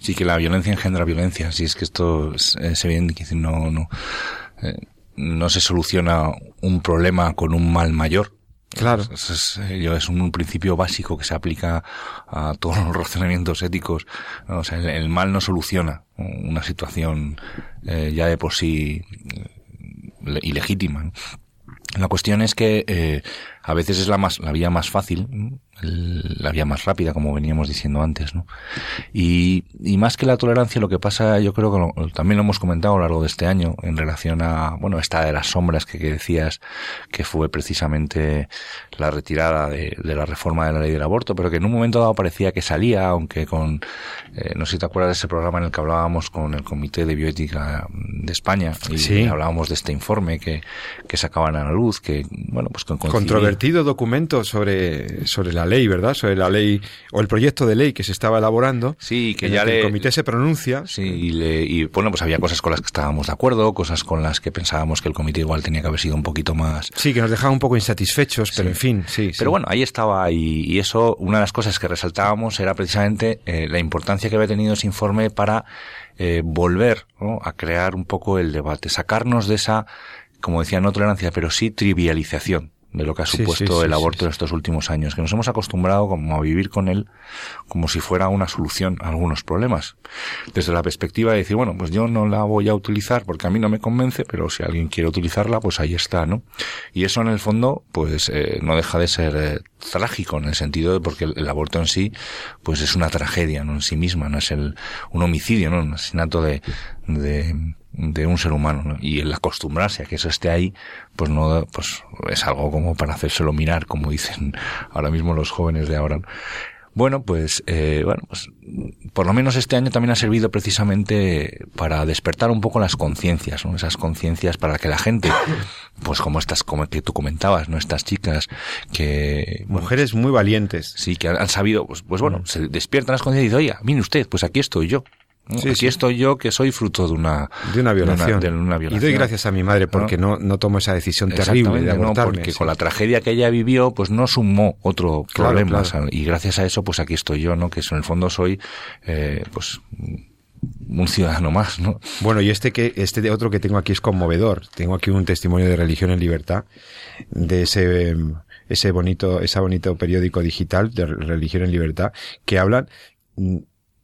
Sí, que la violencia engendra violencia. Si es que esto es, es evidente que no, no, eh, no se soluciona un problema con un mal mayor. Claro. Es, eh, es un principio básico que se aplica a todos los razonamientos éticos. O sea, el, mal no soluciona una situación eh, ya de por sí eh, le- ilegítima. La cuestión es que a veces es la más la vía más fácil, la vía más rápida, como veníamos diciendo antes, ¿no? Y, y más que la tolerancia, lo que pasa, yo creo que lo- también lo hemos comentado a lo largo de este año en relación a, bueno, esta de las sombras que, que decías que fue precisamente la retirada de, de la reforma de la ley del aborto, pero que en un momento dado parecía que salía, aunque con, eh, no sé si te acuerdas de ese programa en el que hablábamos con el Comité de Bioética de España y Sí. hablábamos de este informe que, que sacaban a la luz, que, bueno, pues con coincidía- Controvertido documento sobre, sobre la ley, ¿verdad? Sobre la ley o el proyecto de ley que se estaba elaborando. Sí, que en ya el, que le- el comité se pronuncia. Sí, y, le- y, bueno, pues había cosas con las que estábamos de acuerdo, cosas con las que pensábamos que el comité igual tenía que haber sido un poquito más. Sí, que nos dejaba un poco insatisfechos, pero en fin, sí. sí. Pero bueno, ahí estaba y, y eso, una de las cosas que resaltábamos era precisamente eh, la importancia que había tenido ese informe para eh, volver ¿no? a crear un poco el debate, sacarnos de esa, como decía, no tolerancia, pero sí trivialización de lo que ha supuesto sí, sí, el aborto sí. en estos últimos años, que nos hemos acostumbrado como a vivir con él como si fuera una solución a algunos problemas. Desde la perspectiva de decir, bueno, pues yo no la voy a utilizar porque a mí no me convence, pero si alguien quiere utilizarla, pues ahí está, ¿no? Y eso en el fondo, pues eh, no deja de ser eh, trágico en el sentido de porque el, el aborto en sí, pues es una tragedia, ¿no? En sí misma, no es el, un homicidio, ¿no? Un asesinato de, de, de un ser humano, ¿no? Y el acostumbrarse a que eso esté ahí, pues no, pues es algo como para hacérselo mirar, como dicen ahora mismo los jóvenes de ahora. ¿no? Bueno, pues, eh, bueno, pues, por lo menos este año también ha servido precisamente para despertar un poco las conciencias, ¿no? Esas conciencias para que la gente, pues como estas, como que tú comentabas, ¿no? Estas chicas que, bueno, Mujeres muy valientes. sí, que han, han sabido, pues, pues bueno, se despiertan las conciencias y dicen, oye, mire usted, pues aquí estoy yo. Sí, aquí sí. estoy yo que soy fruto de una, De una violación. de una Y violación. doy gracias a mi madre porque no, no, tomo esa decisión terrible de Exactamente, ¿no? abortarme. porque sí. con la tragedia que ella vivió, pues no sumó otro Claro, problema. claro. Y gracias a eso, pues aquí estoy yo, ¿no? Que en el fondo soy, eh, pues, un ciudadano más, ¿no? Bueno, y este que este otro que tengo aquí es conmovedor. Tengo aquí un testimonio de Religión en Libertad de ese ese bonito ese bonito periódico digital de Religión en Libertad que hablan mm,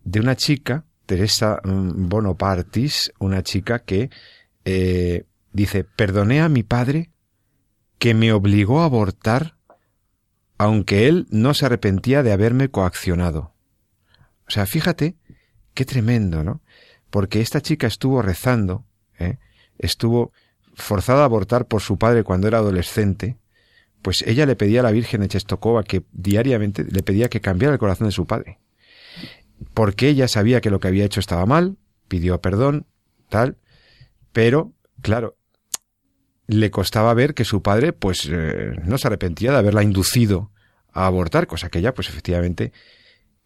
de una chica Teresa mm, Bonopartis, una chica que eh, dice perdoné a mi padre que me obligó a abortar aunque él no se arrepentía de haberme coaccionado. O sea, fíjate qué tremendo, ¿no? Porque esta chica estuvo rezando, ¿eh? estuvo forzada a abortar por su padre cuando era adolescente, pues ella le pedía a la Virgen de Chestokova que diariamente le pedía que cambiara el corazón de su padre. Porque ella sabía que lo que había hecho estaba mal, pidió perdón, tal, pero, claro, le costaba ver que su padre, pues, eh, no se arrepentía de haberla inducido a abortar, cosa que ella, pues, efectivamente,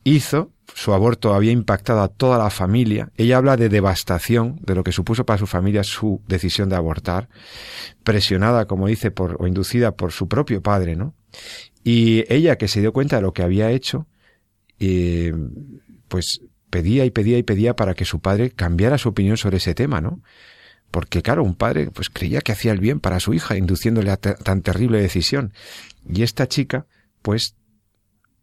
hizo, su aborto había impactado a toda la familia. Ella habla de devastación, de lo que supuso para su familia su decisión de abortar, presionada, como dice, por, o inducida por su propio padre, ¿no? Y ella que se dio cuenta de lo que había hecho, eh, pues pedía y pedía y pedía para que su padre cambiara su opinión sobre ese tema, ¿no? Porque claro, un padre pues creía que hacía el bien para su hija, induciéndole a tan terrible decisión. Y esta chica, pues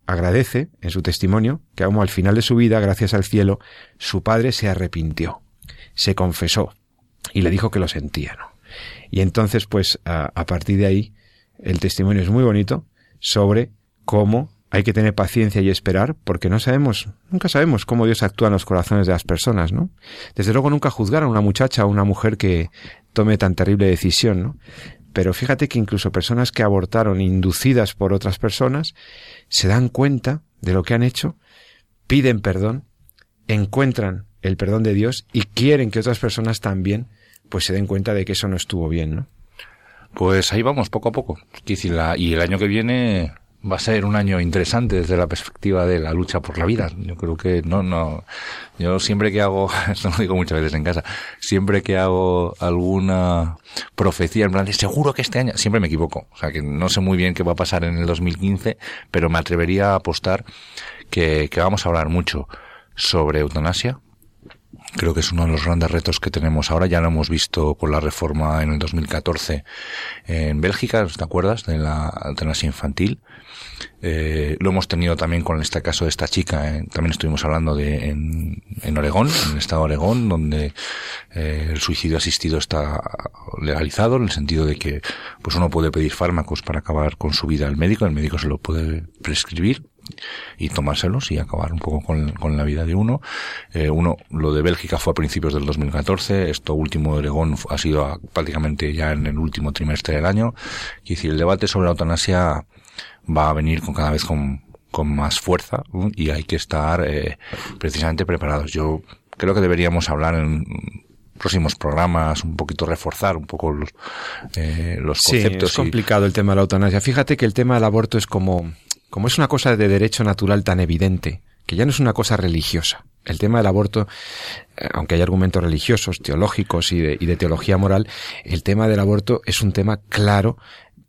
agradece en su testimonio que aún al final de su vida, gracias al cielo, su padre se arrepintió, se confesó y le dijo que lo sentía, ¿no? Y entonces, pues, a, a partir de ahí, el testimonio es muy bonito sobre cómo hay que tener paciencia y esperar, porque no sabemos, nunca sabemos cómo Dios actúa en los corazones de las personas, ¿no? Desde luego nunca juzgar a una muchacha o una mujer que tome tan terrible decisión, ¿no? Pero fíjate que incluso personas que abortaron inducidas por otras personas se dan cuenta de lo que han hecho, piden perdón, encuentran el perdón de Dios y quieren que otras personas también pues se den cuenta de que eso no estuvo bien, ¿no? Pues ahí vamos, poco a poco. Y el año que viene va a ser un año interesante desde la perspectiva de la lucha por la vida. Yo creo que no, no. Yo siempre que hago, esto lo digo muchas veces en casa, siempre que hago alguna profecía en plan de seguro que este año, siempre me equivoco. O sea que no sé muy bien qué va a pasar en el 2015, pero me atrevería a apostar que, que vamos a hablar mucho sobre eutanasia, Creo que es uno de los grandes retos que tenemos ahora. Ya lo hemos visto con la reforma en el 2014 en Bélgica, ¿te acuerdas? De la eutanasia infantil. Eh, lo hemos tenido también con este caso de esta chica. eh, también estuvimos hablando de en, en Oregón, en el estado de Oregón, donde eh, el suicidio asistido está legalizado en el sentido de que pues uno puede pedir fármacos para acabar con su vida al médico, el médico se lo puede prescribir y tomárselos y acabar un poco con, con la vida de uno. Eh, uno, lo de Bélgica fue a principios del 2014, esto último de Oregón ha sido a- prácticamente ya en el último trimestre del año. Quiero decir, el debate sobre la eutanasia va a venir con cada vez con, con más fuerza y hay que estar eh, precisamente preparados. Yo creo que deberíamos hablar en próximos programas, un poquito reforzar un poco los, eh, los Sí, conceptos. es y- complicado el tema de la eutanasia. Fíjate que el tema del aborto es como, como es una cosa de derecho natural tan evidente, que ya no es una cosa religiosa. El tema del aborto, eh, aunque hay argumentos religiosos, teológicos y de, y de teología moral, el tema del aborto es un tema claro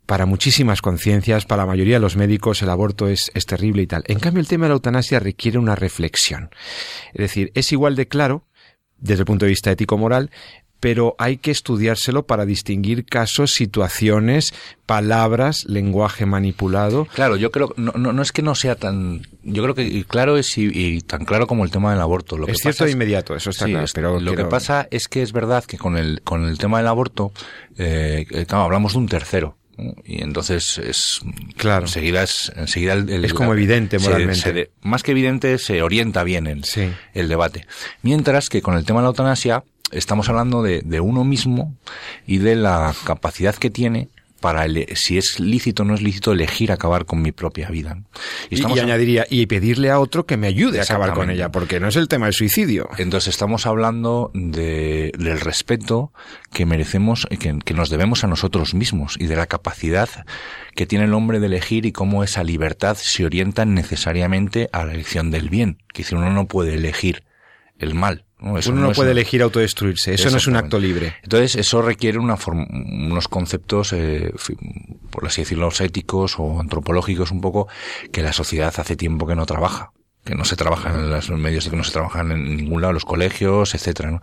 para muchísimas conciencias, para la mayoría de los médicos el aborto es, es terrible y tal. En cambio, el tema de la eutanasia requiere una reflexión. Es decir, es igual de claro desde el punto de vista ético-moral, pero hay que estudiárselo para distinguir casos, situaciones, palabras, lenguaje manipulado. Claro, yo creo, no, no, no es que no sea tan, yo creo que claro es y, y tan claro como el tema del aborto. Lo es que cierto de inmediato, eso está Sí, claro. es- Pero lo quiero- que pasa es que es verdad que con el, con el tema del aborto, eh, claro, hablamos de un tercero. Y entonces es, Claro. enseguida es, enseguida el, el- Es como la- evidente moralmente. se más que evidente, se orienta bien el, Sí. el debate. Mientras que con el tema de la eutanasia, estamos hablando de, de uno mismo y de la capacidad que tiene para, si es lícito o no es lícito, elegir acabar con mi propia vida. Y, a- añadiría, y pedirle a otro que me ayude a acabar con ella, porque no es el tema del suicidio. Entonces estamos hablando de, del respeto que merecemos, que, que nos debemos a nosotros mismos y de la capacidad que tiene el hombre de elegir y cómo esa libertad se orienta necesariamente a la elección del bien. Que si uno no puede elegir el mal. ¿no? Eso Uno no puede una- elegir autodestruirse, eso no es un acto libre. Entonces, eso requiere una form- unos conceptos, eh, por así decirlo, éticos o antropológicos un poco, que la sociedad hace tiempo que no trabaja. Que no se trabaja en los medios y que no se trabajan en ningún lado, los colegios, etcétera, ¿no?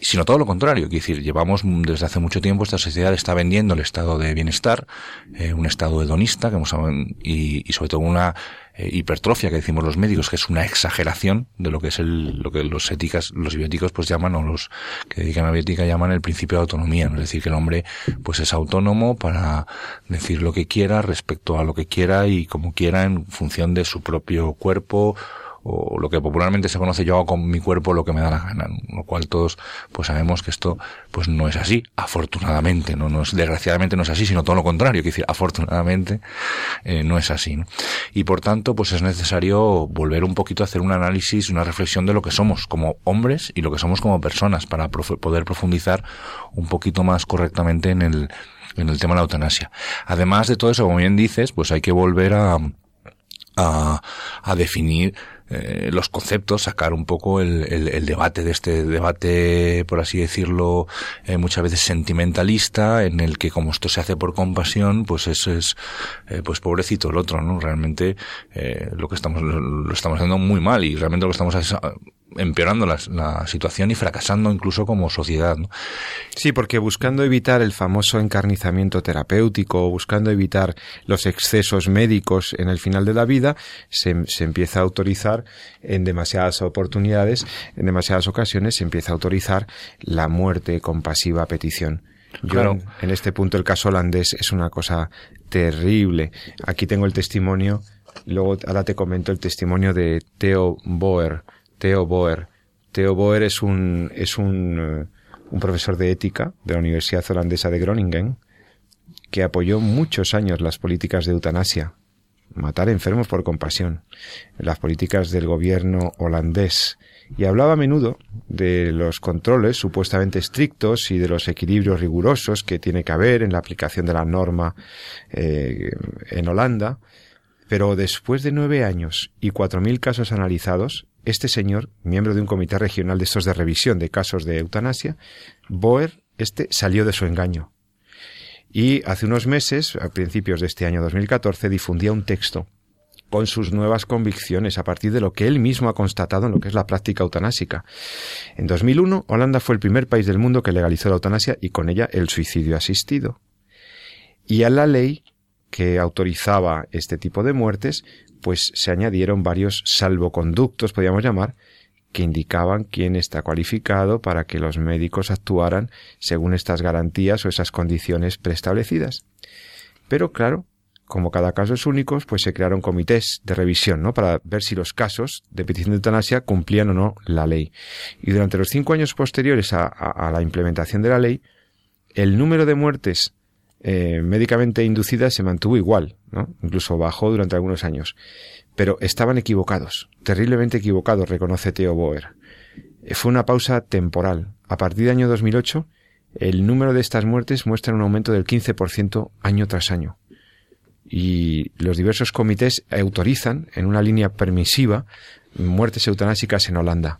Sino todo lo contrario, quiero decir, llevamos desde hace mucho tiempo esta sociedad está vendiendo el estado de bienestar, eh, un estado hedonista, que hemos, y, y sobre todo una eh, hipertrofia que decimos los médicos, que es una exageración de lo que es el, lo que los éticas, los bioéticos pues llaman, o los que dedican a la bioética llaman el principio de autonomía, ¿no? es decir, que el hombre pues es autónomo para decir lo que quiera respecto a lo que quiera y como quiera en función de su propio cuerpo o lo que popularmente se conoce yo hago con mi cuerpo lo que me da la gana, lo cual todos pues sabemos que esto pues no es así, afortunadamente, no, no es, desgraciadamente no es así, sino todo lo contrario, que decir, afortunadamente eh, no es así, ¿no? Y por tanto, pues es necesario volver un poquito a hacer un análisis, una reflexión de lo que somos como hombres y lo que somos como personas para poder profundizar un poquito más correctamente en el, en el tema de la eutanasia. Además de todo eso, como bien dices, pues hay que volver a, a, a definir eh, los conceptos, sacar un poco el, el, el debate de este debate, por así decirlo, eh, muchas veces sentimentalista, en el que como esto se hace por compasión, pues eso es, eh, pues pobrecito el otro, ¿no? Realmente eh, lo que estamos lo, estamos haciendo muy mal y realmente lo que estamos es, empeorando la, la situación y fracasando incluso como sociedad, ¿no? Sí, porque buscando evitar el famoso encarnizamiento terapéutico, buscando evitar los excesos médicos en el final de la vida, se, se empieza a autorizar en demasiadas oportunidades, en demasiadas ocasiones, se empieza a autorizar la muerte compasiva a petición. Yo, Claro. en, en este punto, el caso holandés es una cosa terrible. Aquí tengo el testimonio, luego ahora te comento el testimonio de Theo Boer. Theo Boer. Theo Boer es un, es un, eh, un profesor de ética de la Universidad Holandesa de Groningen que apoyó muchos años las políticas de eutanasia, matar enfermos por compasión, las políticas del gobierno holandés, y hablaba a menudo de los controles supuestamente estrictos y de los equilibrios rigurosos que tiene que haber en la aplicación de la norma eh, en Holanda, pero después de nueve años y cuatro mil casos analizados, este señor, miembro de un comité regional de estos de revisión de casos de eutanasia, Boer, este salió de su engaño. Y hace unos meses, a principios de este año 2014, difundía un texto con sus nuevas convicciones a partir de lo que él mismo ha constatado en lo que es la práctica eutanásica. En 2001, Holanda fue el primer país del mundo que legalizó la eutanasia y con ella el suicidio asistido. Y a la ley que autorizaba este tipo de muertes, pues se añadieron varios salvoconductos, podríamos llamar, que indicaban quién está cualificado para que los médicos actuaran según estas garantías o esas condiciones preestablecidas. Pero claro, como cada caso es único, pues se crearon comités de revisión, ¿no? Para ver si los casos de petición de eutanasia cumplían o no la ley. Y durante los cinco años posteriores a, a la implementación de la ley, el número de muertes eh, médicamente inducidas se mantuvo igual, ¿no? Incluso bajó durante algunos años. Pero estaban equivocados, terriblemente equivocados, reconoce Theo Boer. Eh, fue una pausa temporal. A partir del año 2008, el número de estas muertes muestra un aumento del 15% año tras año y los diversos comités autorizan en una línea permisiva muertes eutanásicas en Holanda.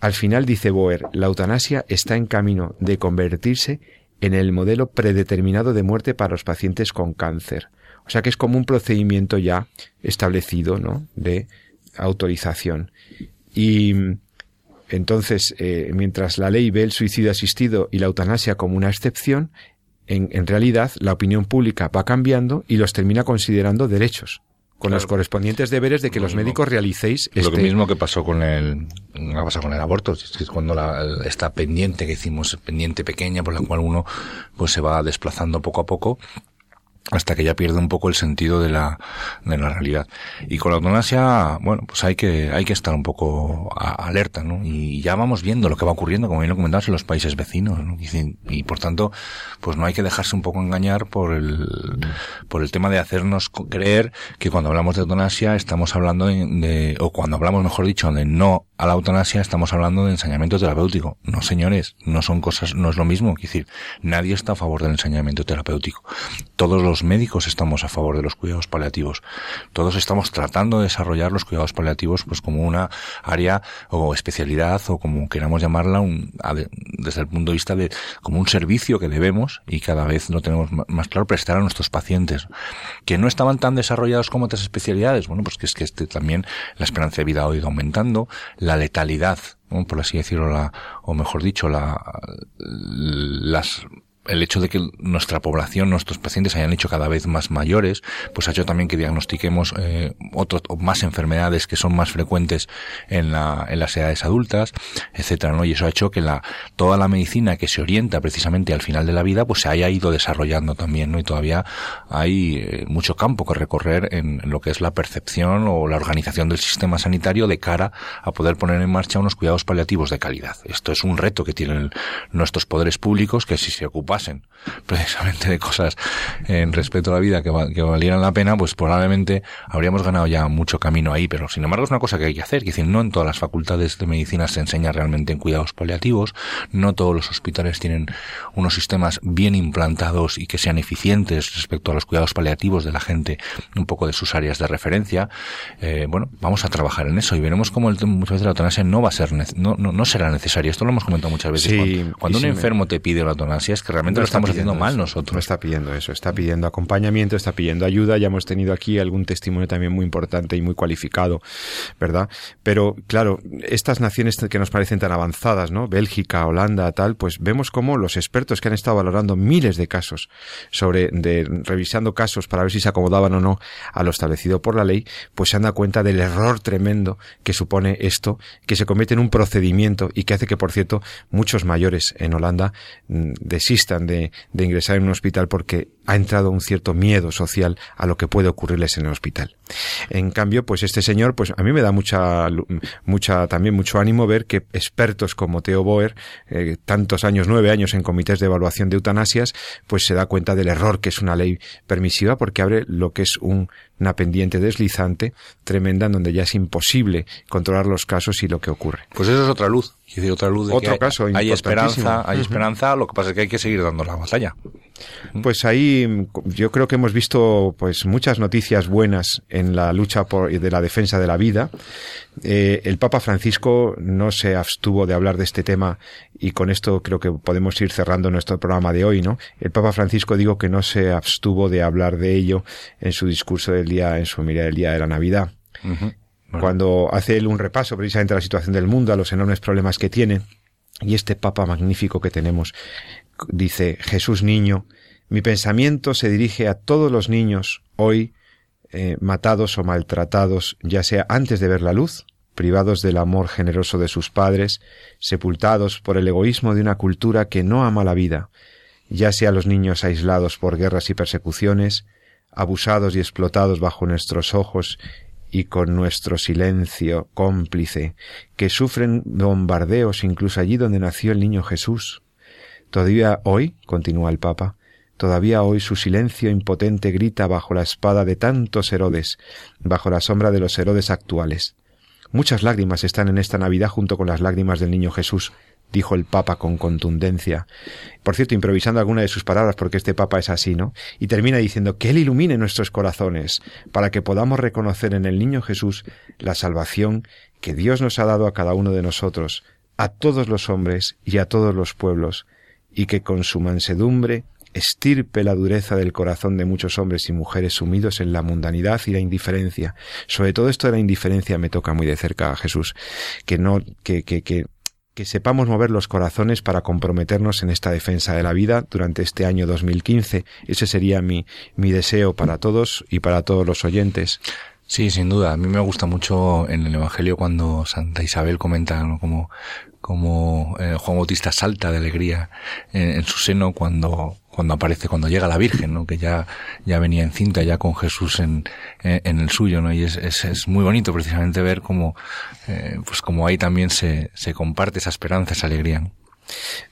Al final dice Boer, la eutanasia está en camino de convertirse en el modelo predeterminado de muerte para los pacientes con cáncer. O sea que es como un procedimiento ya establecido, ¿no? De autorización. Y entonces, eh, mientras la ley ve el suicidio asistido y la eutanasia como una excepción, en, realidad la opinión pública va cambiando y los termina considerando derechos con los correspondientes deberes de que los médicos realicéis lo este... mismo que pasó con el pasa con el aborto cuando la, esta pendiente que hicimos pendiente pequeña por la cual uno pues se va desplazando poco a poco hasta que ya pierde un poco el sentido de la, de la realidad. Y con la eutanasia, bueno, pues hay que, hay que estar un poco alerta, ¿no? Y ya vamos viendo lo que va ocurriendo, como bien lo comentabas, en los países vecinos, ¿no? Y, por tanto, pues no hay que dejarse un poco engañar por el, por el tema de hacernos creer que cuando hablamos de eutanasia estamos hablando de, de o cuando hablamos, mejor dicho, de no a la eutanasia estamos hablando de ensañamiento terapéutico. No, señores, no son cosas, no es lo mismo. Es decir, nadie está a favor del ensañamiento terapéutico. Todos los médicos estamos a favor de los cuidados paliativos. Todos estamos tratando de desarrollar los cuidados paliativos pues como una área o especialidad o como queramos llamarla desde el punto de vista de como un servicio que debemos y cada vez lo tenemos más claro prestar a nuestros pacientes. Que no estaban tan desarrollados como otras especialidades. Bueno, pues que es que este también la esperanza de vida ha ido aumentando la letalidad, por así decirlo, la, o mejor dicho, la, las el hecho de que nuestra población, nuestros pacientes hayan hecho cada vez más mayores, pues ha hecho también que diagnostiquemos eh, otros o más enfermedades que son más frecuentes en, la, en las edades adultas, etcétera, ¿no? Y eso ha hecho que la toda la medicina que se orienta precisamente al final de la vida, pues se haya ido desarrollando también, ¿no? Y todavía hay eh, mucho campo que recorrer en, lo que es la percepción o la organización del sistema sanitario de cara a poder poner en marcha unos cuidados paliativos de calidad. Esto es un reto que tienen nuestros poderes públicos que si se ocupan precisamente de cosas en respecto a la vida que, que, valieran la pena, pues probablemente habríamos ganado ya mucho camino ahí, pero sin embargo es una cosa que hay que hacer, que decir, no en todas las facultades de medicina se enseña realmente en cuidados paliativos, no todos los hospitales tienen unos sistemas bien implantados y que sean eficientes respecto a los cuidados paliativos de la gente, un poco de sus áreas de referencia. Eh, bueno, vamos a trabajar en eso y veremos cómo el, muchas veces la eutanasia no va a ser, no, no, no será necesaria. Esto lo hemos comentado muchas veces. Sí, cuando, cuando un enfermo te pide la eutanasia es que realmente no lo estamos haciendo mal eso, nosotros. No está pidiendo eso, está pidiendo acompañamiento, está pidiendo ayuda. Ya hemos tenido aquí algún testimonio también muy importante y muy cualificado, ¿verdad? Pero claro, estas naciones que nos parecen tan avanzadas, ¿no? Bélgica, Holanda, tal, pues vemos cómo los expertos que han estado valorando miles de casos sobre, de, revisando casos para ver si se acomodaban o no a lo establecido por la ley, pues se han dado cuenta del error tremendo que supone esto, que se convierte en un procedimiento y que hace que, por cierto, muchos mayores en Holanda mm, de, de, ingresar en un hospital porque ha entrado un cierto miedo social a lo que puede ocurrirles en el hospital. En cambio, pues este señor, pues a mí me da mucha, mucha, también mucho ánimo ver que expertos como Theo Boer, eh, tantos años, nueve años en comités de evaluación de eutanasias, pues se da cuenta del error que es una ley permisiva porque abre lo que es un, una pendiente deslizante tremenda en donde ya es imposible controlar los casos y lo que ocurre. Pues eso es otra luz. Y de otra luz de Otro que caso hay, hay esperanza, hay uh -huh. esperanza, lo que pasa es que hay que seguir dando la batalla. Pues ahí yo creo que hemos visto pues muchas noticias buenas en la lucha por, de la defensa de la vida. Eh, el Papa Francisco no se abstuvo de hablar de este tema y con esto creo que podemos ir cerrando nuestro programa de hoy, ¿no? El Papa Francisco digo que no se abstuvo de hablar de ello en su discurso del día, en su mirada del día de la Navidad. Cuando hace él un repaso precisamente a la situación del mundo, a los enormes problemas que tiene, y este Papa magnífico que tenemos dice, Jesús niño, mi pensamiento se dirige a todos los niños hoy eh, matados o maltratados, ya sea antes de ver la luz, privados del amor generoso de sus padres, sepultados por el egoísmo de una cultura que no ama la vida, ya sea los niños aislados por guerras y persecuciones, abusados y explotados bajo nuestros ojos y con nuestro silencio cómplice, que sufren bombardeos incluso allí donde nació el niño Jesús. Todavía hoy, continúa el Papa, Todavía hoy su silencio impotente grita bajo la espada de tantos Herodes, bajo la sombra de los Herodes actuales. Muchas lágrimas están en esta Navidad junto con las lágrimas del niño Jesús, dijo el Papa con contundencia. Por cierto, improvisando alguna de sus palabras, porque este Papa es así, ¿no? Y termina diciendo que Él ilumine nuestros corazones, para que podamos reconocer en el niño Jesús la salvación que Dios nos ha dado a cada uno de nosotros, a todos los hombres y a todos los pueblos, y que con su mansedumbre estirpe la dureza del corazón de muchos hombres y mujeres sumidos en la mundanidad y la indiferencia. Sobre todo esto de la indiferencia me toca muy de cerca a Jesús, que no, que, que, que, que sepamos mover los corazones para comprometernos en esta defensa de la vida durante este año 2015. Ese sería mi, mi deseo para todos y para todos los oyentes. Sí, sin duda. A mí me gusta mucho en el Evangelio cuando Santa Isabel comenta ¿no? como, como eh, Juan Bautista salta de alegría en, su seno cuando cuando aparece, cuando llega la Virgen, ¿no? Que ya, ya venía encinta ya con Jesús en, en, el suyo, ¿no? Y es, es, es, muy bonito precisamente ver cómo, eh, pues como ahí también se, se comparte esa esperanza, esa alegría.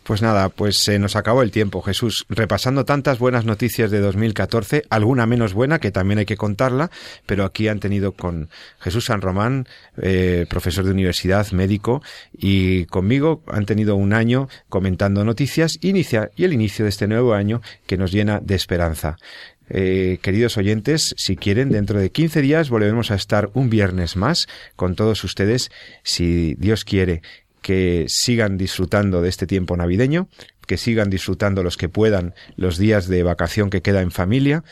Pues nada, pues se nos acabó el tiempo, Jesús. Repasando tantas buenas noticias de 2014, alguna menos buena que también hay que contarla, pero aquí han tenido con Jesús San Román, eh, profesor de universidad, médico, y conmigo han tenido un año comentando noticias inicia, y el inicio de este nuevo año que nos llena de esperanza. Eh, queridos oyentes, si quieren, dentro de 15 días volveremos a estar un viernes más con todos ustedes, si Dios quiere que sigan disfrutando de este tiempo navideño, que sigan disfrutando los que puedan los días de vacación que queda en familia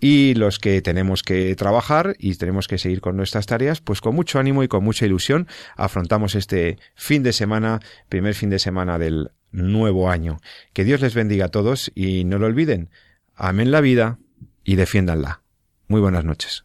y los que tenemos que trabajar y tenemos que seguir con nuestras tareas, pues con mucho ánimo y con mucha ilusión afrontamos este fin de semana, primer fin de semana del nuevo año. Que Dios les bendiga a todos y no lo olviden, amen la vida y defiéndanla. Muy buenas noches.